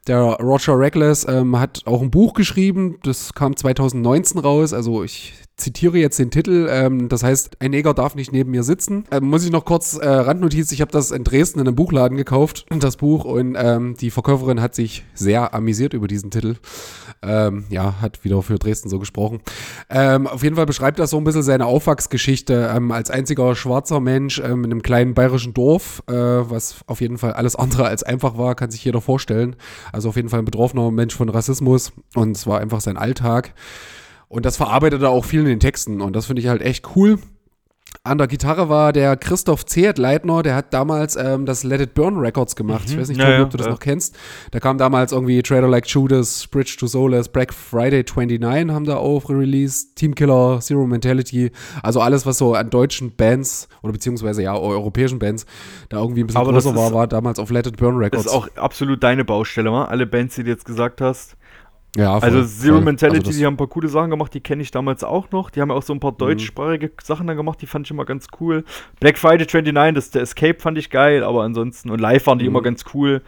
der Roger Reckless ähm, hat auch ein Buch geschrieben, das kam 2019 raus, also ich zitiere jetzt den Titel, ähm, das heißt, ein Neger darf nicht neben mir sitzen. Ähm, muss ich noch kurz äh, Randnotiz, ich habe das in Dresden in einem Buchladen gekauft, *laughs* das Buch, und ähm, die Verkäuferin hat sich sehr amüsiert über diesen Titel. Ähm, ja, hat wieder für Dresden so gesprochen. Ähm, auf jeden Fall beschreibt das so ein bisschen seine Aufwachsgeschichte ähm, als einziger schwarzer Mensch in einem kleinen bayerischen Dorf, äh, was auf jeden Fall alles andere als einfach war, kann sich jeder vorstellen. Also auf jeden Fall ein betroffener Mensch von Rassismus und es war einfach sein Alltag. Und das verarbeitet er auch viel in den Texten und das finde ich halt echt cool. An der Gitarre war der Christoph Zehrt-Leitner, der hat damals ähm, das Let It Burn Records gemacht. Ich weiß nicht, Ja, Tobi, ob du das ja. noch kennst. Da kam damals irgendwie Trader Like Judas, Bridge to Soulless, Black Friday 29 haben da auch released, Teamkiller, Zero Mentality. Also alles, was so an deutschen Bands oder beziehungsweise ja europäischen Bands da irgendwie ein bisschen Aber das größer war, war damals auf Let It Burn Das Records. ist auch absolut deine Baustelle, wa? Alle Bands, die du jetzt gesagt hast. Ja, voll, Also Zero voll. Mentality, Also die haben ein paar coole Sachen gemacht, die kenne ich damals auch noch. Die haben ja auch so ein paar Mhm. deutschsprachige Sachen dann gemacht, die fand ich immer ganz cool. Black Friday 29, das, der Escape fand ich geil, aber ansonsten, und live waren die Mhm. immer ganz cool.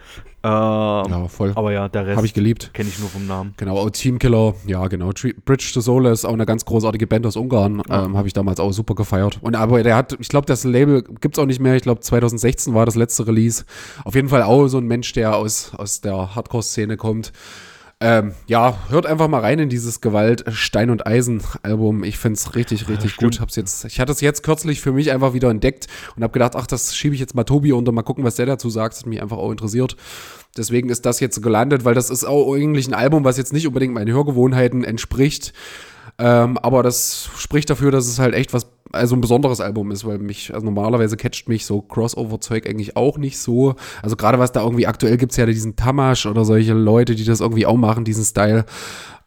Ähm, ja, voll. Aber ja, der Rest Habe ich geliebt. kenne ich nur vom Namen. Genau, auch Teamkiller, ja genau. Bridge to Soul ist auch eine ganz großartige Band aus Ungarn. Ähm, Habe ich damals auch super gefeiert. Und aber der hat, ich glaube, das Label gibt's auch nicht mehr. Ich glaube, 2016 war das letzte Release. Auf jeden Fall auch so ein Mensch, der aus, aus der Hardcore-Szene kommt. Ähm, ja, hört einfach mal rein in dieses Gewalt Stein und Eisen Album. Ich find's richtig, richtig stimmt. gut. Hab's jetzt, ich hatte es jetzt kürzlich für mich einfach wieder entdeckt und habe gedacht, ach, das schiebe ich jetzt mal Tobi unter, mal gucken, was der dazu sagt. Das hat mich einfach auch interessiert. Deswegen ist das jetzt gelandet, weil das ist auch eigentlich ein Album, was jetzt nicht unbedingt meinen Hörgewohnheiten entspricht. Ähm, aber das spricht dafür, dass es halt echt was, also ein besonderes Album ist, weil mich, also normalerweise catcht mich so Crossover-Zeug eigentlich auch nicht so. Also gerade was da irgendwie aktuell gibt's ja diesen Tamash oder solche Leute, die das irgendwie auch machen, diesen Style.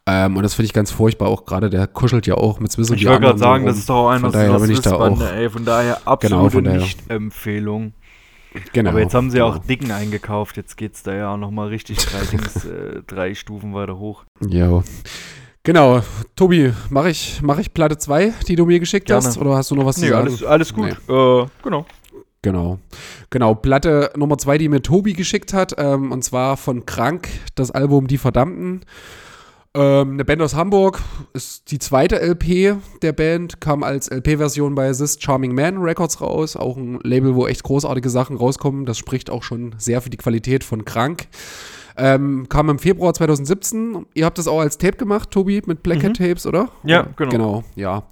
Ähm, und das finde ich ganz furchtbar. Auch gerade der kuschelt ja auch mit Swizzle Ich wollte gerade sagen, das ist doch auch einer Von daher bin ich da auch. ey, von daher absolute von daher. Nicht-Empfehlung. Genau. Aber jetzt haben sie auch genau. Dicken eingekauft, jetzt geht's da ja auch nochmal richtig drei, Dings, *laughs* äh, drei Stufen weiter hoch. Ja. Genau. Tobi, mache ich, mach ich Platte 2, die du mir geschickt Gerne. hast? Oder hast du noch was Nee, zu sagen? alles, alles gut. Äh, genau. Genau. Genau. Platte Nummer zwei, die mir Tobi geschickt hat, ähm, und zwar von Krank, das Album Die Verdammten. Ähm, eine Band aus Hamburg, ist die zweite LP der Band, kam als LP-Version bei This Charming Man Records raus. Auch ein Label, wo echt großartige Sachen rauskommen. Das spricht auch schon sehr für die Qualität von Krank. Ähm, kam im Februar 2017. Ihr habt das auch als Tape gemacht, Tobi, mit Blackhead Tapes, oder? Ja, genau. Genau, ja.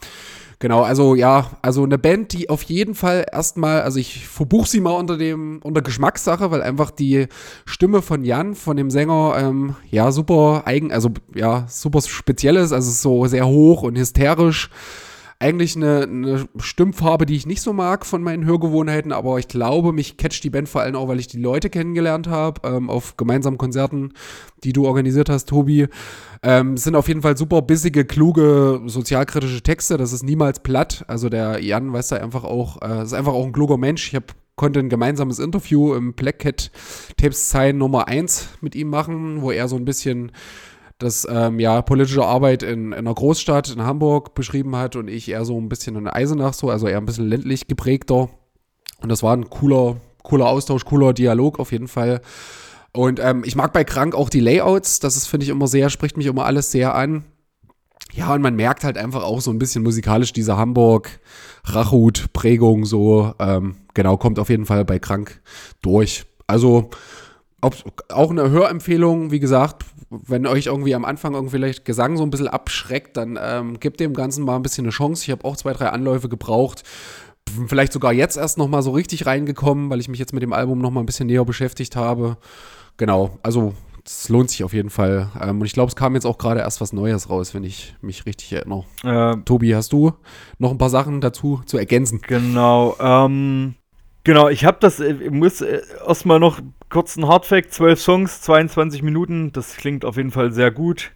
Genau, also ja, also eine Band, die auf jeden Fall erstmal, also ich verbuche sie mal unter dem, unter Geschmackssache, weil einfach die Stimme von Jan, von dem Sänger, ähm, ja, super eigen, also ja, super speziell ist, also so sehr hoch und hysterisch eigentlich eine, eine Stimmfarbe, die ich nicht so mag von meinen Hörgewohnheiten, aber ich glaube, mich catcht die Band vor allem auch, weil ich die Leute kennengelernt habe ähm, auf gemeinsamen Konzerten, die du organisiert hast, Tobi. Ähm, sind auf jeden Fall super bissige, kluge, sozialkritische Texte. Das ist niemals platt. Also der Jan weiß da einfach auch, äh, ist einfach auch ein kluger Mensch. Ich habe konnte ein gemeinsames Interview im Black Cat Tapes Sign Nummer 1 mit ihm machen, wo er so ein bisschen das ähm, ja politische Arbeit in, in, einer Großstadt in Hamburg beschrieben hat und ich eher so ein bisschen in Eisenach so, also eher ein bisschen ländlich geprägter. Und das war ein cooler, cooler Austausch, cooler Dialog auf jeden Fall. Und ähm, ich mag bei Krank auch die Layouts, das ist, finde ich, immer sehr, spricht mich immer alles sehr an. Ja, und man merkt halt einfach auch so ein bisschen musikalisch diese Hamburg-Rachut-Prägung so, ähm, genau, kommt auf jeden Fall bei Krank durch. Also, ob, auch eine Hörempfehlung, wie gesagt, wenn euch irgendwie am Anfang irgendwie vielleicht Gesang so ein bisschen abschreckt, dann ähm, gebt dem Ganzen mal ein bisschen eine Chance. Ich habe auch zwei, drei Anläufe gebraucht. Vielleicht sogar jetzt erst noch mal so richtig reingekommen, weil ich mich jetzt mit dem Album noch mal ein bisschen näher beschäftigt habe. Genau, also es lohnt sich auf jeden Fall. Ähm, und ich glaube, es kam jetzt auch gerade erst was Neues raus, wenn ich mich richtig erinnere. Ähm, Tobi, hast du noch ein paar Sachen dazu zu ergänzen? Genau. Ähm, genau, ich habe das, äh, ich muss äh, erstmal noch kurzen Hardfact, 12 Songs, 22 Minuten, das klingt auf jeden Fall sehr gut.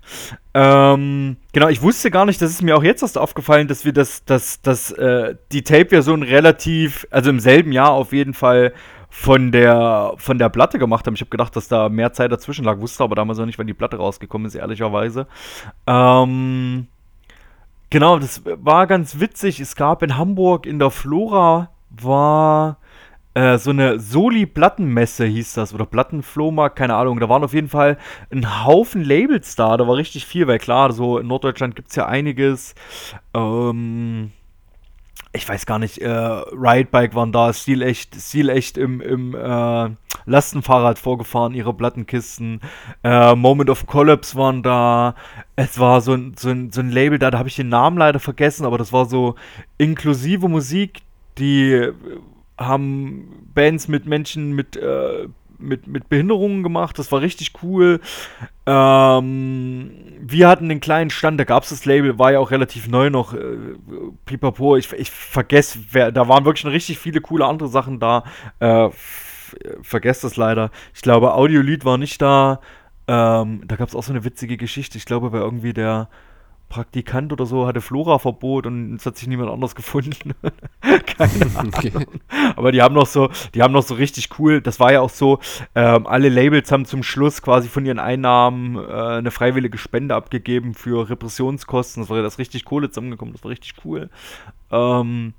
Ähm, genau, ich wusste gar nicht, das ist mir auch jetzt erst aufgefallen, dass wir das, das, das, äh, die Tape-Version relativ, also im selben Jahr auf jeden Fall von der, von der Platte gemacht haben. Ich habe gedacht, dass da mehr Zeit dazwischen lag, wusste aber damals noch nicht, wann die Platte rausgekommen ist, ehrlicherweise. Ähm, genau, das war ganz witzig. Es gab in Hamburg in der Flora war äh, so eine Soli-Plattenmesse hieß das oder Plattenflohmarkt, keine Ahnung. Da waren auf jeden Fall ein Haufen Labels da. Da war richtig viel, weil klar, so in Norddeutschland gibt es ja einiges. Ähm, ich weiß gar nicht, äh, Ridebike waren da, Stilecht, Stilecht im, im äh, Lastenfahrrad vorgefahren, ihre Plattenkisten. Äh, Moment of Collapse waren da. Es war so ein, so ein, so ein Label da, da habe ich den Namen leider vergessen, aber das war so inklusive Musik, die haben Bands mit Menschen mit, äh, mit, mit Behinderungen gemacht. Das war richtig cool. Ähm, wir hatten den kleinen Stand, da gab es das Label, war ja auch relativ neu noch. Äh, pipapo, ich, ich vergesse, wer, da waren wirklich richtig viele coole andere Sachen da. Äh, vergesst das leider. Ich glaube, Audiolied war nicht da. Ähm, da gab es auch so eine witzige Geschichte. Ich glaube, weil irgendwie der Praktikant oder so hatte Flora-Verbot und es hat sich niemand anders *laughs* gefunden. *laughs* Keine Ahnung. Okay. Aber die haben noch so, die haben noch so richtig cool, das war ja auch so, ähm, alle Labels haben zum Schluss quasi von ihren Einnahmen äh, eine freiwillige Spende abgegeben für Repressionskosten. Das war ja das richtig Kohle zusammengekommen, das war richtig cool. Ähm,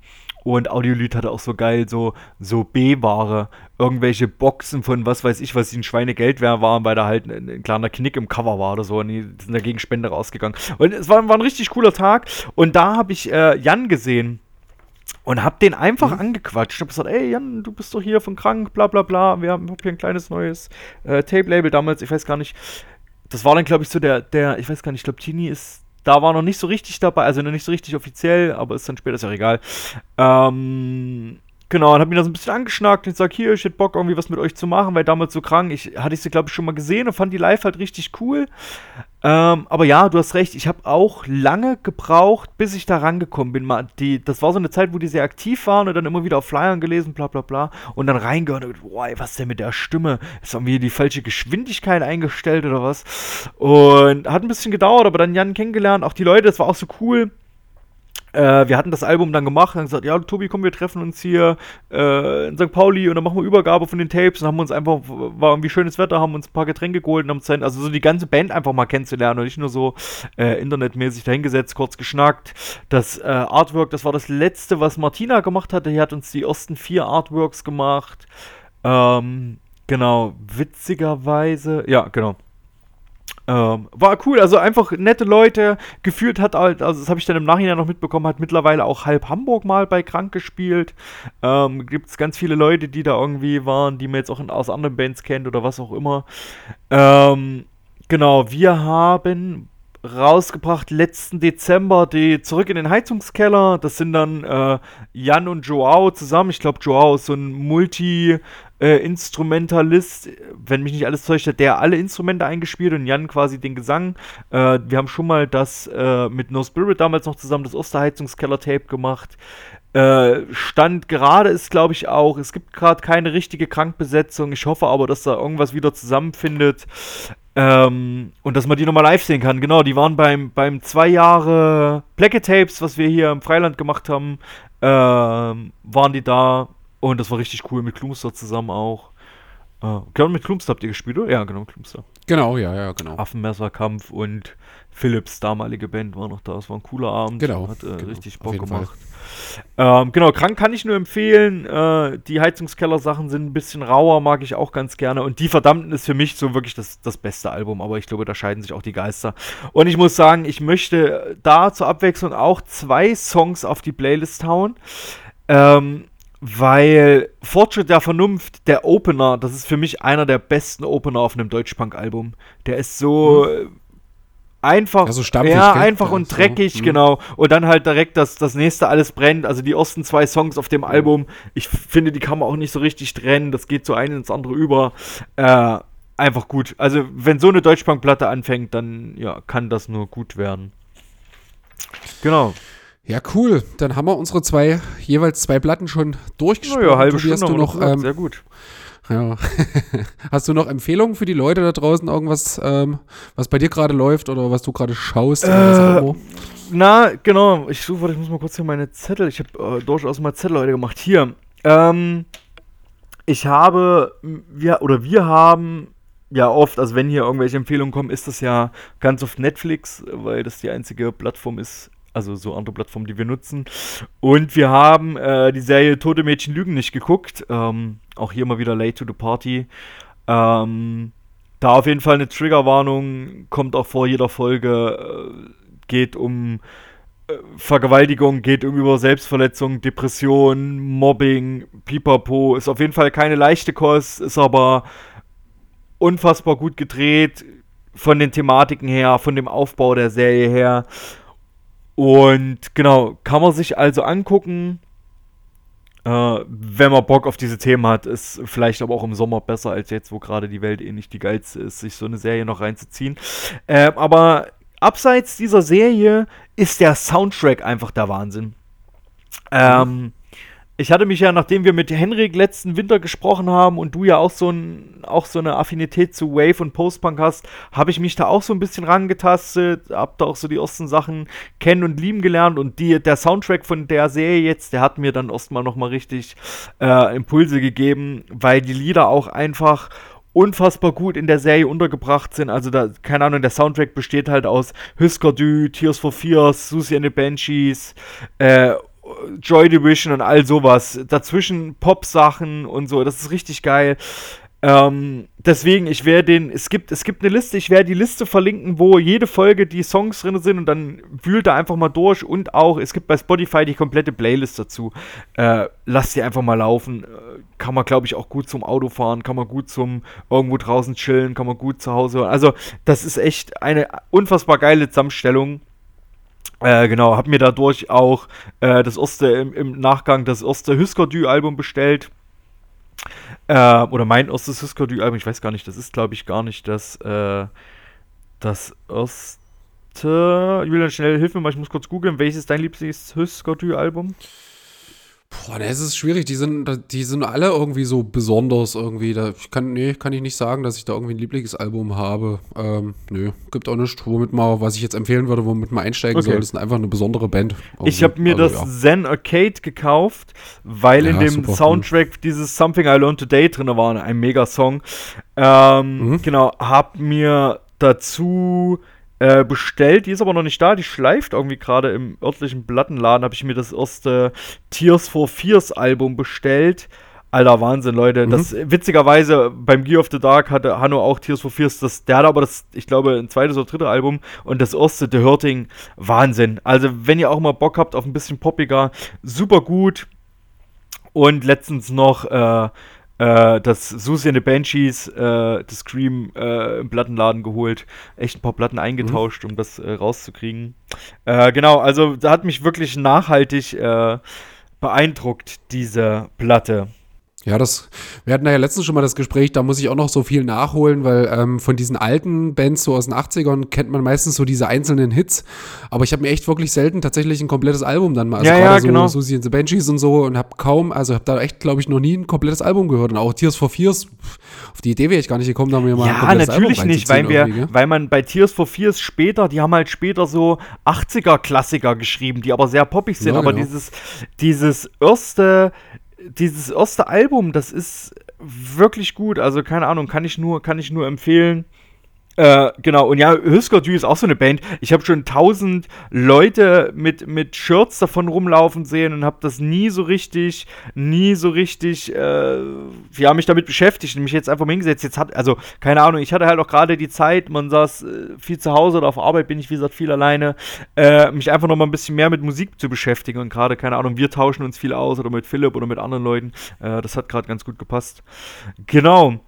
und Audiolith hatte auch so geil so, so B-Ware, irgendwelche Boxen von was weiß ich, was ein Schweinegeld wert waren, weil da halt ein, ein, kleiner Knick im Cover war oder so. Und die sind dagegen Spende rausgegangen. Und es war, war ein richtig cooler Tag. Und da habe ich äh, Jan gesehen und hab den einfach mhm. angequatscht. Ich hab gesagt, ey Jan, du bist doch hier von krank, bla bla bla. Wir haben hier ein kleines neues äh, Tape-Label damals, ich weiß gar nicht. Das war dann, glaube ich, so der, der, ich weiß gar nicht, ich glaube, Tini ist da war noch nicht so richtig dabei, also noch nicht so richtig offiziell, aber ist dann später, ist ja egal. Ähm, Genau, und hab mich da so ein bisschen angeschnackt und sag, hier, ich hätte Bock, irgendwie was mit euch zu machen, weil damals so krank, ich hatte ich sie, glaube ich, schon mal gesehen und fand die live halt richtig cool. Ähm, aber ja, du hast recht, ich habe auch lange gebraucht, bis ich da rangekommen bin. Die, das war so eine Zeit, wo die sehr aktiv waren und dann immer wieder auf Flyern gelesen, bla bla bla. Und dann reingehört und boah, was ist denn mit der Stimme? Ist irgendwie die falsche Geschwindigkeit eingestellt oder was? Und hat ein bisschen gedauert, aber dann Jan kennengelernt, auch die Leute, das war auch so cool äh, wir hatten das Album dann gemacht und gesagt, ja, Tobi, komm, wir treffen uns hier äh, in St. Pauli und dann machen wir Übergabe von den Tapes und haben uns einfach, war irgendwie schönes Wetter, haben uns ein paar Getränke geholt und haben uns also so die ganze Band einfach mal kennenzulernen und nicht nur so äh, internetmäßig dahingesetzt, kurz geschnackt. Das äh, Artwork, das war das letzte, was Martina gemacht hatte. Die hat uns die ersten vier Artworks gemacht. Ähm, genau, witzigerweise, ja, genau. Ähm, war cool, also einfach nette Leute. Gefühlt hat halt, also das habe ich dann im Nachhinein noch mitbekommen, hat mittlerweile auch halb Hamburg mal bei Krank gespielt. Ähm, Gibt es ganz viele Leute, die da irgendwie waren, die man jetzt auch in, aus anderen Bands kennt oder was auch immer. Ähm, genau, wir haben rausgebracht letzten Dezember, die Zurück in den Heizungskeller. Das sind dann äh, Jan und Joao zusammen. Ich glaube, Joao ist so ein Multi-Instrumentalist, wenn mich nicht alles täuscht, der alle Instrumente eingespielt und Jan quasi den Gesang. Äh, wir haben schon mal das äh, mit No Spirit damals noch zusammen das Osterheizungskeller-Tape gemacht. Äh, Stand gerade ist, glaube ich, auch, es gibt gerade keine richtige Krankbesetzung. Ich hoffe aber, dass da irgendwas wieder zusammenfindet. Ähm, und dass man die nochmal live sehen kann. Genau, die waren beim, beim zwei Jahre Blacket Tapes, was wir hier im Freiland gemacht haben, ähm, waren die da. Und das war richtig cool mit Klumster zusammen auch. Äh, genau, mit Klumster habt ihr gespielt, oder? Ja, genau, Klumster. Genau, ja, ja, genau. Affenmesserkampf und Philips damalige Band war noch da. Es war ein cooler Abend. Genau. Hat äh, genau, richtig Bock gemacht. Ähm, genau, krank kann ich nur empfehlen. Äh, die Heizungskeller-Sachen sind ein bisschen rauer, mag ich auch ganz gerne. Und Die Verdammten ist für mich so wirklich das, das beste Album, aber ich glaube, da scheiden sich auch die Geister. Und ich muss sagen, ich möchte da zur Abwechslung auch zwei Songs auf die Playlist hauen. Ähm, weil Fortschritt der Vernunft, der Opener, das ist für mich einer der besten Opener auf einem Deutschpunk-Album. Der ist so. Mhm einfach, also stampfig, ja, einfach und so, dreckig, mhm. genau. Und dann halt direkt das, das nächste alles brennt. Also die ersten zwei Songs auf dem Album, ich finde, die kann man auch nicht so richtig trennen. Das geht so ein ins andere über. Äh, einfach gut. Also wenn so eine Deutschpunk-Platte anfängt, dann ja, kann das nur gut werden. Genau. Ja, cool. Dann haben wir unsere zwei, jeweils zwei Platten schon durchgespielt. Naja, halbe Tobias, Stunde noch, gesagt, ähm, sehr gut. Ja. *laughs* Hast du noch Empfehlungen für die Leute da draußen? Irgendwas, ähm, was bei dir gerade läuft oder was du gerade schaust? Äh? Na, genau. Ich suche, ich muss mal kurz hier meine Zettel. Ich habe äh, durchaus mal Zettel heute gemacht. Hier. Ähm, ich habe, wir, oder wir haben ja oft, also wenn hier irgendwelche Empfehlungen kommen, ist das ja ganz oft Netflix, weil das die einzige Plattform ist, also so andere Plattform, die wir nutzen. Und wir haben äh, die Serie Tote Mädchen lügen nicht geguckt. Ähm, auch hier mal wieder Late to the Party. Ähm, da auf jeden Fall eine Triggerwarnung, kommt auch vor jeder Folge, äh, geht um äh, Vergewaltigung, geht um über Selbstverletzung, Depression, Mobbing, Pipapo. Ist auf jeden Fall keine leichte Kost, ist aber unfassbar gut gedreht von den Thematiken her, von dem Aufbau der Serie her. Und genau, kann man sich also angucken, äh, wenn man Bock auf diese Themen hat. Ist vielleicht aber auch im Sommer besser als jetzt, wo gerade die Welt eh nicht die geilste ist, sich so eine Serie noch reinzuziehen. Äh, aber abseits dieser Serie ist der Soundtrack einfach der Wahnsinn. Ähm, ich hatte mich ja, nachdem wir mit Henrik letzten Winter gesprochen haben und du ja auch so, ein, auch so eine Affinität zu Wave und Postpunk hast, habe ich mich da auch so ein bisschen rangetastet, hab da auch so die ersten Sachen kennen und lieben gelernt und die, der Soundtrack von der Serie jetzt, der hat mir dann erstmal nochmal richtig äh, Impulse gegeben, weil die Lieder auch einfach unfassbar gut in der Serie untergebracht sind. Also da, keine Ahnung, der Soundtrack besteht halt aus Husker Du, Tears for Fears, Susie and the Banshees, äh, Joy Division und all sowas. Dazwischen Pop-Sachen und so. Das ist richtig geil. Ähm, deswegen, ich werde den, es gibt, es gibt eine Liste, ich werde die Liste verlinken, wo jede Folge die Songs drin sind und dann wühlt da einfach mal durch und auch, es gibt bei Spotify die komplette Playlist dazu. Äh, lasst die einfach mal laufen. Äh, Kann man, glaube ich, auch gut zum Auto fahren, kann man gut zum irgendwo draußen chillen, kann man gut zu Hause. Also, das ist echt eine unfassbar geile Zusammenstellung. Äh, genau, hab mir dadurch auch äh, das erste im, im Nachgang das erste Husker Du Album bestellt. Äh, oder mein erstes Husker Du Album, ich weiß gar nicht, das ist glaube ich gar nicht das äh, das erste. Julian, schnell hilf mir mal, ich muss kurz googeln, welches ist dein Lieblings Husker Du Album? Boah, es ist schwierig. Die sind, die sind alle irgendwie so besonders irgendwie. Da, ich kann, nee, kann ich nicht sagen, dass ich da irgendwie ein Lieblingsalbum habe. Ähm, nö, gibt auch nichts, womit man, was ich jetzt empfehlen würde, womit man einsteigen Okay. soll. Das ist einfach eine besondere Band. Ich Irgendwie. habe mir Also, das Zen Arcade gekauft, weil in Ja, dem super, Soundtrack dieses Something I Learned Today drin war, ein Mega-Song. Ähm, Mhm. Genau, hab mir dazu äh, bestellt, die ist aber noch nicht da, die schleift irgendwie gerade im örtlichen Plattenladen, habe ich mir das erste Tears for Fears Album bestellt. Alter Wahnsinn, Leute. Mhm. Das witzigerweise beim Gear of the Dark hatte Hanno auch Tears for Fears. Das, der hat aber das, ich glaube, ein zweites oder drittes Album und das erste, The Hurting, Wahnsinn. Also, wenn ihr auch mal Bock habt auf ein bisschen poppiger, super gut. Und letztens noch äh, äh, das Susie and the Banshees, äh, das Scream äh, im Plattenladen geholt, echt ein paar Platten eingetauscht, mhm. um das äh, rauszukriegen. Äh, genau, also da hat mich wirklich nachhaltig äh, beeindruckt, diese Platte. Ja, das, wir hatten ja letztens schon mal das Gespräch, da muss ich auch noch so viel nachholen, weil ähm, von diesen alten Bands so aus den 80ern kennt man meistens so diese einzelnen Hits, aber ich habe mir echt wirklich selten tatsächlich ein komplettes Album dann mal, also ja, ja, so genau. Susie and the Banshees und so und habe kaum, also habe da echt, glaube ich, noch nie ein komplettes Album gehört und auch Tears for Fears, auf die Idee wäre ich gar nicht gekommen, da mir mal ja, ein komplettes natürlich Album nicht, weil wir, weil man bei Tears for Fears später, die haben halt später so 80er Klassiker geschrieben, die aber sehr poppig sind, ja, aber genau. dieses, dieses erste dieses erste Album, das ist wirklich gut. Also keine Ahnung, kann ich nur, kann ich nur empfehlen. Äh, genau, und ja, Husker ist auch so eine Band. Ich habe schon tausend Leute mit, mit Shirts davon rumlaufen sehen und habe das nie so richtig, nie so richtig, äh, ja, mich damit beschäftigt und mich jetzt einfach mal hingesetzt. Jetzt hat, also, keine Ahnung, ich hatte halt auch gerade die Zeit, man saß äh, viel zu Hause oder auf Arbeit bin ich, wie gesagt, viel alleine, äh, mich einfach noch mal ein bisschen mehr mit Musik zu beschäftigen und gerade, keine Ahnung, wir tauschen uns viel aus oder mit Philipp oder mit anderen Leuten. Äh, das hat gerade ganz gut gepasst. Genau.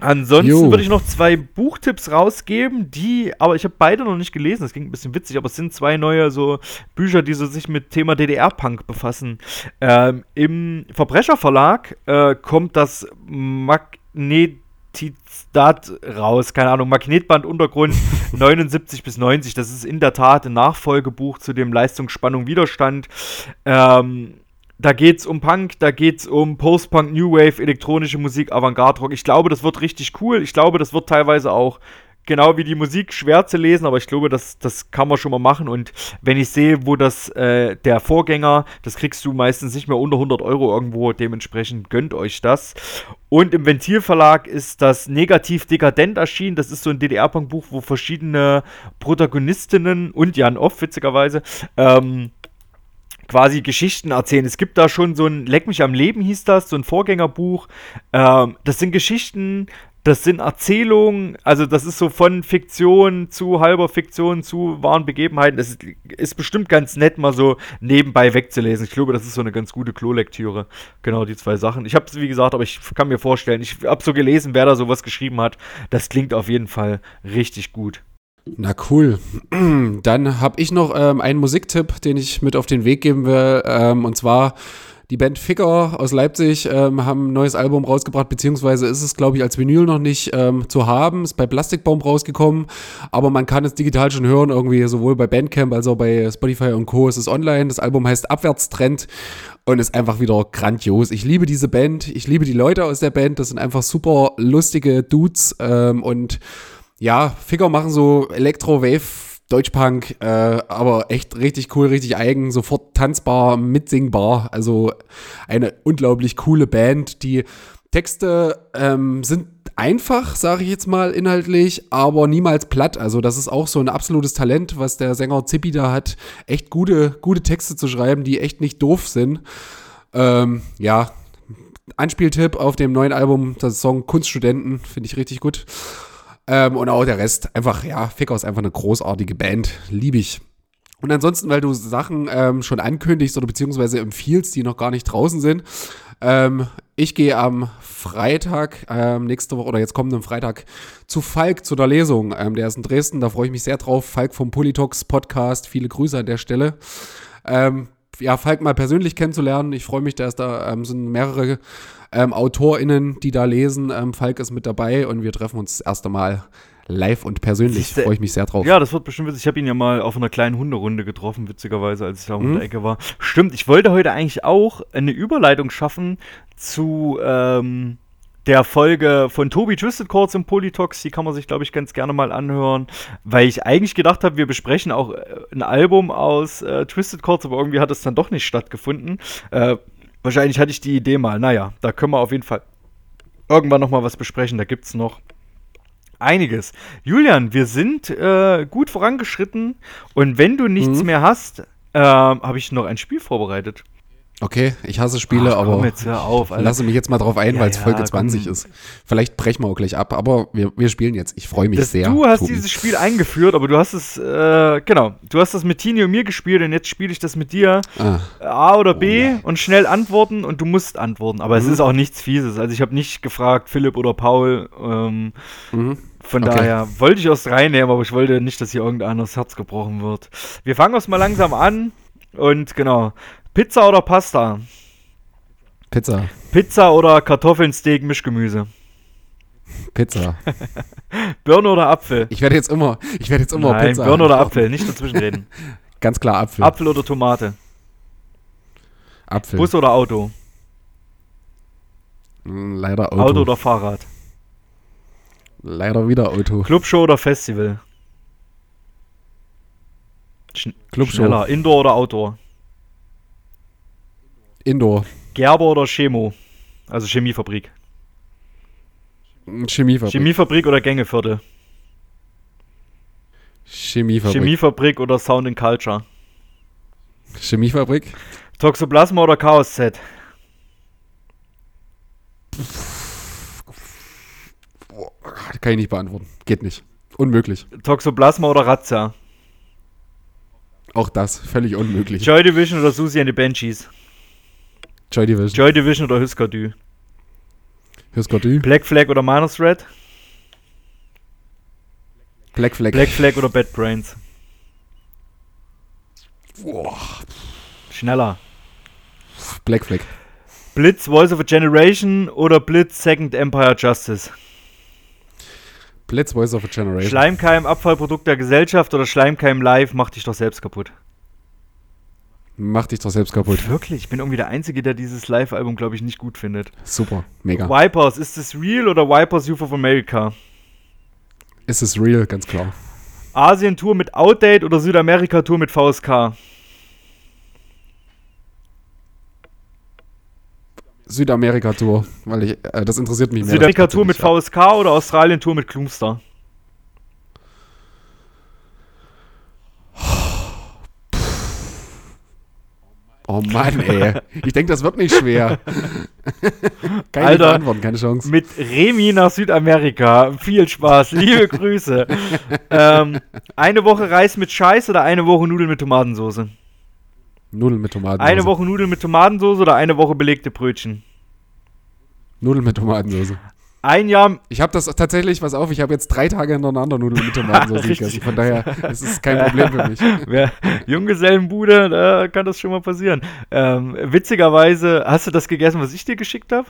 Ansonsten würde ich noch zwei Buchtipps rausgeben, die, aber ich habe beide noch nicht gelesen, das klingt ein bisschen witzig, aber es sind zwei neue so Bücher, die so sich mit Thema DDR-Punk befassen. Ähm, Im Verbrecherverlag äh, kommt das Magnetizdat raus, keine Ahnung, Magnetband Untergrund 79 *laughs* bis 90. Das ist in der Tat ein Nachfolgebuch zu dem Leistungsspannung Widerstand. Ähm, da geht's um Punk, da geht's um Post-Punk, New Wave, elektronische Musik, Avantgarde-Rock. Ich glaube, das wird richtig cool. Ich glaube, das wird teilweise auch genau wie die Musik schwer zu lesen, aber ich glaube, das, das kann man schon mal machen. Und wenn ich sehe, wo das äh, der Vorgänger, das kriegst du meistens nicht mehr unter 100 Euro irgendwo, dementsprechend gönnt euch das. Und im Ventilverlag ist das Negativ Dekadent erschienen. Das ist so ein DDR-Punk-Buch, wo verschiedene Protagonistinnen und Jan Off, witzigerweise, ähm, quasi Geschichten erzählen. Es gibt da schon so ein Leck mich am Leben hieß das, so ein Vorgängerbuch. Ähm, das sind Geschichten, das sind Erzählungen, also das ist so von Fiktion zu halber Fiktion zu wahren Begebenheiten. Das ist, ist bestimmt ganz nett, mal so nebenbei wegzulesen. Ich glaube, das ist so eine ganz gute Klolektüre. Genau die zwei Sachen. Ich habe es, wie gesagt, aber ich kann mir vorstellen, ich habe so gelesen, wer da sowas geschrieben hat. Das klingt auf jeden Fall richtig gut. Na cool. *clears throat* Dann habe ich noch ähm, einen Musiktipp, den ich mit auf den Weg geben will. Ähm, und zwar die Band Ficker aus Leipzig ähm, haben ein neues Album rausgebracht, beziehungsweise ist es, glaube ich, als Vinyl noch nicht ähm, zu haben. Ist bei Plastikbaum rausgekommen, aber man kann es digital schon hören, irgendwie sowohl bei Bandcamp als auch bei Spotify und Co. Es ist online. Das Album heißt Abwärtstrend und ist einfach wieder grandios. Ich liebe diese Band, ich liebe die Leute aus der Band. Das sind einfach super lustige Dudes ähm, und ja, Ficker machen so Elektro-Wave, Deutschpunk, äh, aber echt richtig cool, richtig eigen, sofort tanzbar, mitsingbar. Also eine unglaublich coole Band. Die Texte ähm, sind einfach, sage ich jetzt mal inhaltlich, aber niemals platt. Also das ist auch so ein absolutes Talent, was der Sänger Zippi da hat, echt gute, gute Texte zu schreiben, die echt nicht doof sind. Ähm, ja, Anspieltipp auf dem neuen Album, das Song Kunststudenten, finde ich richtig gut. Ähm, und auch der Rest, einfach, ja, Ficker ist einfach eine großartige Band. Liebe ich. Und ansonsten, weil du Sachen ähm, schon ankündigst oder beziehungsweise empfiehlst, die noch gar nicht draußen sind. Ähm, ich gehe am Freitag, ähm, nächste Woche oder jetzt kommenden Freitag zu Falk zu der Lesung. Ähm, der ist in Dresden, da freue ich mich sehr drauf. Falk vom Politox Podcast, viele Grüße an der Stelle. Ähm, ja, Falk mal persönlich kennenzulernen. Ich freue mich, da ist da ähm, sind mehrere ähm, AutorInnen, die da lesen. Ähm, Falk ist mit dabei und wir treffen uns das erste Mal live und persönlich. Freue ich mich sehr drauf. Ja, das wird bestimmt witzig. Ich habe ihn ja mal auf einer kleinen Hunderunde getroffen, witzigerweise, als ich da um mhm. der Ecke war. Stimmt, ich wollte heute eigentlich auch eine Überleitung schaffen zu ähm, der Folge von Tobi Twisted Chords im Polytox. Die kann man sich, glaube ich, ganz gerne mal anhören, weil ich eigentlich gedacht habe, wir besprechen auch äh, ein Album aus äh, Twisted Chords, aber irgendwie hat es dann doch nicht stattgefunden. Äh, wahrscheinlich hatte ich die Idee mal. Naja, da können wir auf jeden Fall irgendwann noch mal was besprechen. Da gibt es noch einiges. Julian, wir sind äh, gut vorangeschritten und wenn du nichts mhm. mehr hast, äh, habe ich noch ein Spiel vorbereitet. Okay, ich hasse Spiele, Ach, komm, aber jetzt hör auf, Alter. lasse mich jetzt mal drauf ein, Ja, weil es ja, Folge komm. 20 ist. Vielleicht brechen wir auch gleich ab, aber wir, wir spielen jetzt. Ich freue mich Das, sehr. du hast Tobi. dieses Spiel eingeführt, aber du hast es, äh, genau, du hast das mit Tini und mir gespielt und jetzt spiele ich das mit dir. Ah, A oder B und schnell antworten und du musst antworten. Aber es Mhm. ist auch nichts Fieses. Also ich habe nicht gefragt, Philipp oder Paul. Ähm, mhm. von Okay. daher wollte ich aus reinnehmen, aber ich wollte nicht, dass hier irgendeiner das Herz gebrochen wird. Wir fangen uns mal langsam an und genau. Pizza oder Pasta? Pizza. Pizza oder Kartoffeln, Steak, Mischgemüse? Pizza. *laughs* Birne oder Apfel? Ich werde jetzt immer, ich werde jetzt immer Nein, Pizza. Birne oder. Apfel, nicht dazwischenreden. *laughs* Ganz klar Apfel. Apfel oder Tomate? Apfel. Bus oder Auto? Leider Auto. Auto oder Fahrrad? Leider wieder Auto. Clubshow oder Festival? Schn Clubshow. Schneller. Indoor oder Outdoor? Indoor. Gerber oder Chemo? Also Chemiefabrik. Chemiefabrik. Chemiefabrik oder Gängeviertel? Chemiefabrik. Chemiefabrik oder Sound and Culture? Chemiefabrik. Toxoplasma oder Chaos Z? Kann ich nicht beantworten. Geht nicht. Unmöglich. Toxoplasma oder Razzia? Auch das. Völlig unmöglich. Joy Division oder Susie and the Banshees? Joy Division. Joy Division oder? Husker Du. Black Flag oder Minus Thread? Black Flag. Black Flag oder Bad Brains? Boah. Schneller. Black Flag. Blitz Voice of a Generation oder Blitz Second Empire Justice? Blitz Voice of a Generation. Schleimkeim Abfallprodukt der Gesellschaft oder Schleimkeim Live macht dich doch selbst kaputt? Mach dich doch selbst kaputt. Wirklich, ich bin irgendwie der Einzige, der dieses Live-Album, glaube ich, nicht gut findet. Super. Mega. Wipers, ist es real oder Wipers Youth of America? Ist es real, ganz klar. Asien-Tour mit Outdate oder Südamerika-Tour mit VSK? Südamerika-Tour, weil ich, äh, das interessiert mich mehr. Südamerika-Tour mit VSK oder Australien-Tour mit Klumster? Oh Mann, ey. Ich denke, das wird nicht schwer. *laughs* Nicht Alter. beantworten, keine Chance. Mit Remi nach Südamerika. Viel Spaß, liebe *laughs* Grüße. ähm, eine Woche Reis mit Scheiß oder eine Woche Nudeln mit Tomatensauce? Nudeln mit Tomatensauce. Eine Woche Nudeln mit Tomatensauce oder eine Woche belegte Brötchen? Nudeln mit Tomatensauce. Ein Jahr, Ich habe das tatsächlich, was auf, ich habe jetzt drei Tage hintereinander Nudeln mit Tomatensauce *laughs* Richtig. gegessen. Von daher ist es kein Problem für mich. *laughs* wer, Junggesellenbude, da kann das schon mal passieren. Ähm, witzigerweise, hast du das gegessen, was ich dir geschickt habe?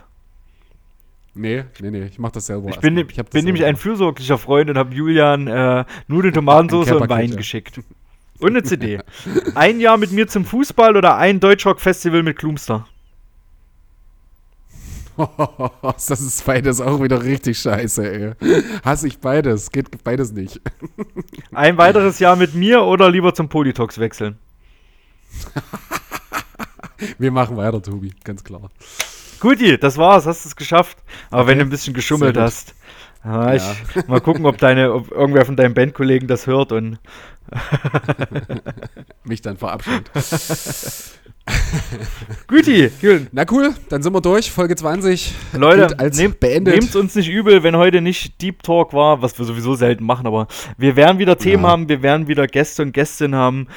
Nee, nee, nee, ich mach das selber. Ich bin, ich bin nämlich selber. ein fürsorglicher Freund und habe Julian äh, Nudeln, Tomatensauce Ein und Wein geschickt. Und eine CD. *laughs* ein Jahr mit mir zum Fußball oder ein Deutschrock-Festival mit Klumster? *laughs* das ist beides auch wieder richtig scheiße, ey. Hasse ich beides. Geht beides nicht. *laughs* Ein weiteres Jahr mit mir oder lieber zum Politox wechseln? *laughs* Wir machen weiter, Tobi, ganz klar. Guti, das war's, hast es geschafft. Aber wenn du ein bisschen geschummelt hast. Ah, ich, Mal gucken, ob, deine, ob irgendwer von deinen Bandkollegen das hört und Mich dann verabschiedet. *laughs* Guti, Julian, Na cool, dann sind wir durch. Folge 20. Leute, nehmt beendet. nehmt's uns nicht übel, wenn heute nicht Deep Talk war, was wir sowieso selten machen, aber wir werden wieder Themen Ja. haben, wir werden wieder Gäste und Gästinnen haben.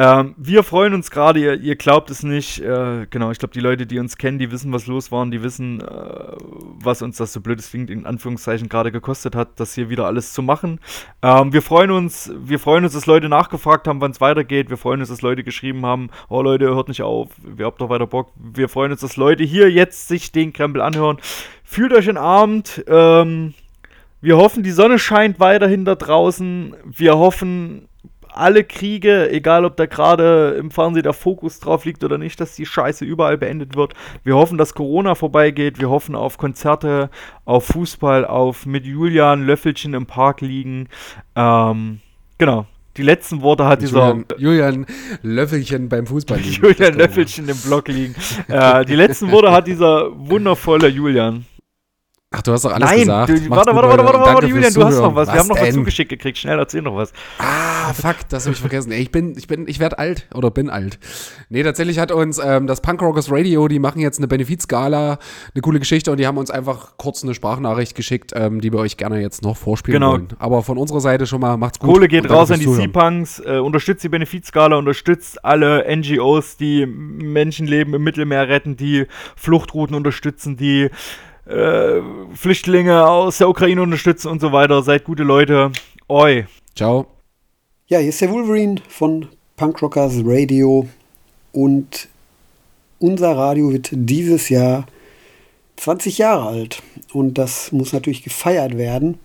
Ähm, wir freuen uns gerade, ihr, ihr glaubt es nicht. Äh, genau, ich glaube, die Leute, die uns kennen, die wissen, was los war und die wissen, äh, was uns das so blödes klingt, in Anführungszeichen gerade gekostet hat, das hier wieder alles zu machen. Ähm, wir freuen uns, wir freuen uns, dass Leute nachgefragt haben, wann es weitergeht. Wir freuen uns, dass Leute geschrieben haben, oh Leute, hört nicht auf, wir habt doch weiter Bock. Wir freuen uns, dass Leute hier jetzt sich den Krempel anhören. Fühlt euch entarmt. Ähm, wir hoffen, die Sonne scheint weiterhin da draußen. Wir hoffen, alle Kriege, egal ob da gerade im Fernsehen der Fokus drauf liegt oder nicht, dass die Scheiße überall beendet wird. Wir hoffen, dass Corona vorbeigeht. Wir hoffen auf Konzerte, auf Fußball, auf mit Julian Löffelchen im Park liegen. Ähm, genau. Die letzten Worte hat dieser Julian, Julian Löffelchen beim Fußball. liegen. *laughs* Julian Löffelchen im Block liegen. äh, die letzten Worte hat dieser wundervolle Julian. Ach, du hast doch alles Nein, gesagt. du, warte, warte, warte, warte, warte, Julian, du hast noch Zuhören. was. Wir haben noch was denn? zugeschickt gekriegt. Schnell, erzähl noch was. Ah, fuck, das habe ich vergessen. Ey, ich bin, ich bin, ich werde alt oder bin alt. Nee, tatsächlich hat uns ähm, das Punk Rockers Radio, die machen jetzt eine Benefizgala, eine coole Geschichte und die haben uns einfach kurz eine Sprachnachricht geschickt, ähm, die wir euch gerne jetzt noch vorspielen Genau. wollen. Aber von unserer Seite schon mal macht's gut. Kohle geht raus an die. Seapunks, äh, unterstützt die Benefizskala, unterstützt alle NGOs, die Menschenleben im Mittelmeer retten, die Fluchtrouten unterstützen, die äh, Flüchtlinge aus der Ukraine unterstützen und so weiter. Seid gute Leute. Oi. Ciao. Ja, hier ist der Wolverine von Punk Rockers Radio und unser Radio wird dieses Jahr 20 Jahre alt und das muss natürlich gefeiert werden.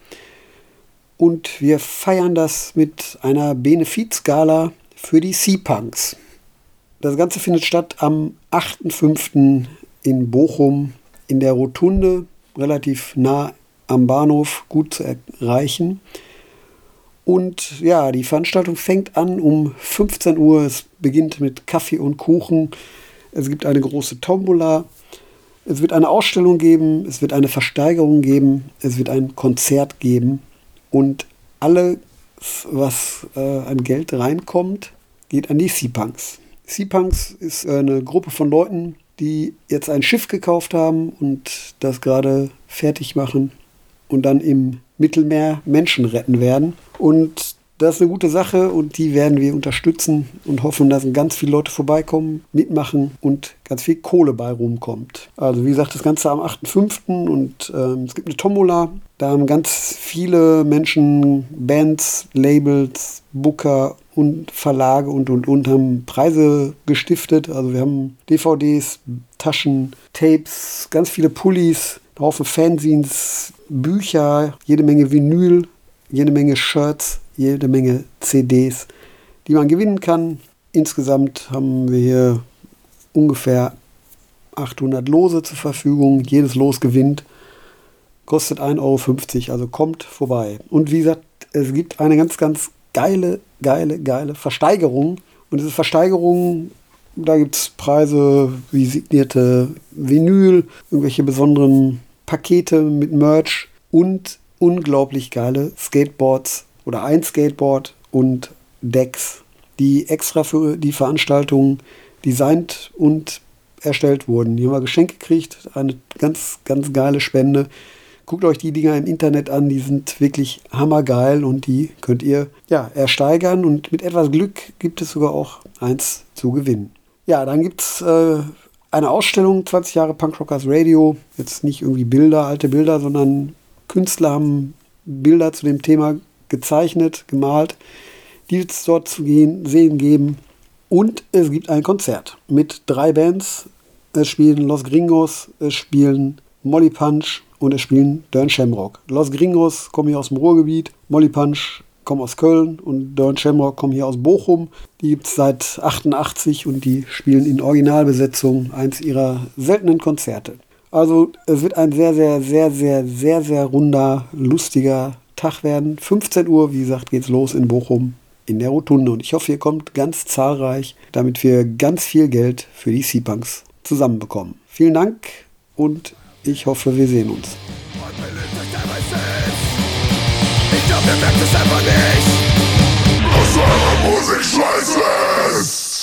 Und wir feiern das mit einer Benefizgala für die Sea-Punks. Das Ganze findet statt am 8.5. in Bochum in der Rotunde, relativ nah am Bahnhof, gut zu erreichen. Und ja, die Veranstaltung fängt an um 15 Uhr. Es beginnt mit Kaffee und Kuchen. Es gibt eine große Tombola. Es wird eine Ausstellung geben. Es wird eine Versteigerung geben. Es wird ein Konzert geben. Und alles, was äh, an Geld reinkommt, geht an die Seapunks. Seapunks ist eine Gruppe von Leuten, die jetzt ein Schiff gekauft haben und das gerade fertig machen und dann im Mittelmeer Menschen retten werden. Und das ist eine gute Sache und die werden wir unterstützen und hoffen, dass ganz viele Leute vorbeikommen, mitmachen und ganz viel Kohle bei rumkommt. Also wie gesagt, das Ganze am 8.5. und ähm, es gibt eine Tombola. Da haben ganz viele Menschen, Bands, Labels, Booker und Verlage und und und haben Preise gestiftet. Also wir haben DVDs, Taschen, Tapes, ganz viele Pullis, ein Haufen Fanzines, Bücher, jede Menge Vinyl, jede Menge Shirts, jede Menge CDs, die man gewinnen kann. Insgesamt haben wir hier ungefähr 800 Lose zur Verfügung. Jedes Los gewinnt. Kostet 1,50 Euro, also kommt vorbei. Und wie gesagt, es gibt eine ganz, ganz geile, geile, geile Versteigerung. Und diese Versteigerung, da gibt es Preise wie signierte Vinyl, irgendwelche besonderen Pakete mit Merch und unglaublich geile Skateboards oder ein Skateboard und Decks, die extra für die Veranstaltung designt und erstellt wurden. Die haben wir geschenkt gekriegt, eine ganz, ganz geile Spende. Guckt euch die Dinger im Internet an, die sind wirklich hammergeil und die könnt ihr ja ersteigern und mit etwas Glück gibt es sogar auch eins zu gewinnen. Ja, dann gibt es äh, eine Ausstellung, 20 Jahre Punk Rockers Radio. Jetzt nicht irgendwie Bilder, alte Bilder, sondern Künstler haben Bilder zu dem Thema gezeichnet, gemalt, die es dort zu gehen, sehen geben. Und es gibt ein Konzert mit drei Bands. Es spielen Los Gringos, es spielen Molly Punch und es spielen Dern Shamrock. Los Gringos kommen hier aus dem Ruhrgebiet, Molly Punch kommen aus Köln und Dern Shamrock kommen hier aus Bochum. Die gibt es seit 88 und die spielen in Originalbesetzung eins ihrer seltenen Konzerte. Also es wird ein sehr, sehr, sehr, sehr, sehr, sehr runder, lustiger Tag werden. 15 Uhr, wie gesagt, geht's los in Bochum in der Rotunde. Und ich hoffe, ihr kommt ganz zahlreich, damit wir ganz viel Geld für die Seapunks zusammenbekommen. Vielen Dank und ich hoffe, wir sehen uns. Ich glaub, ihr merkt es einfach nicht. Aus eurer Musik scheiße ist!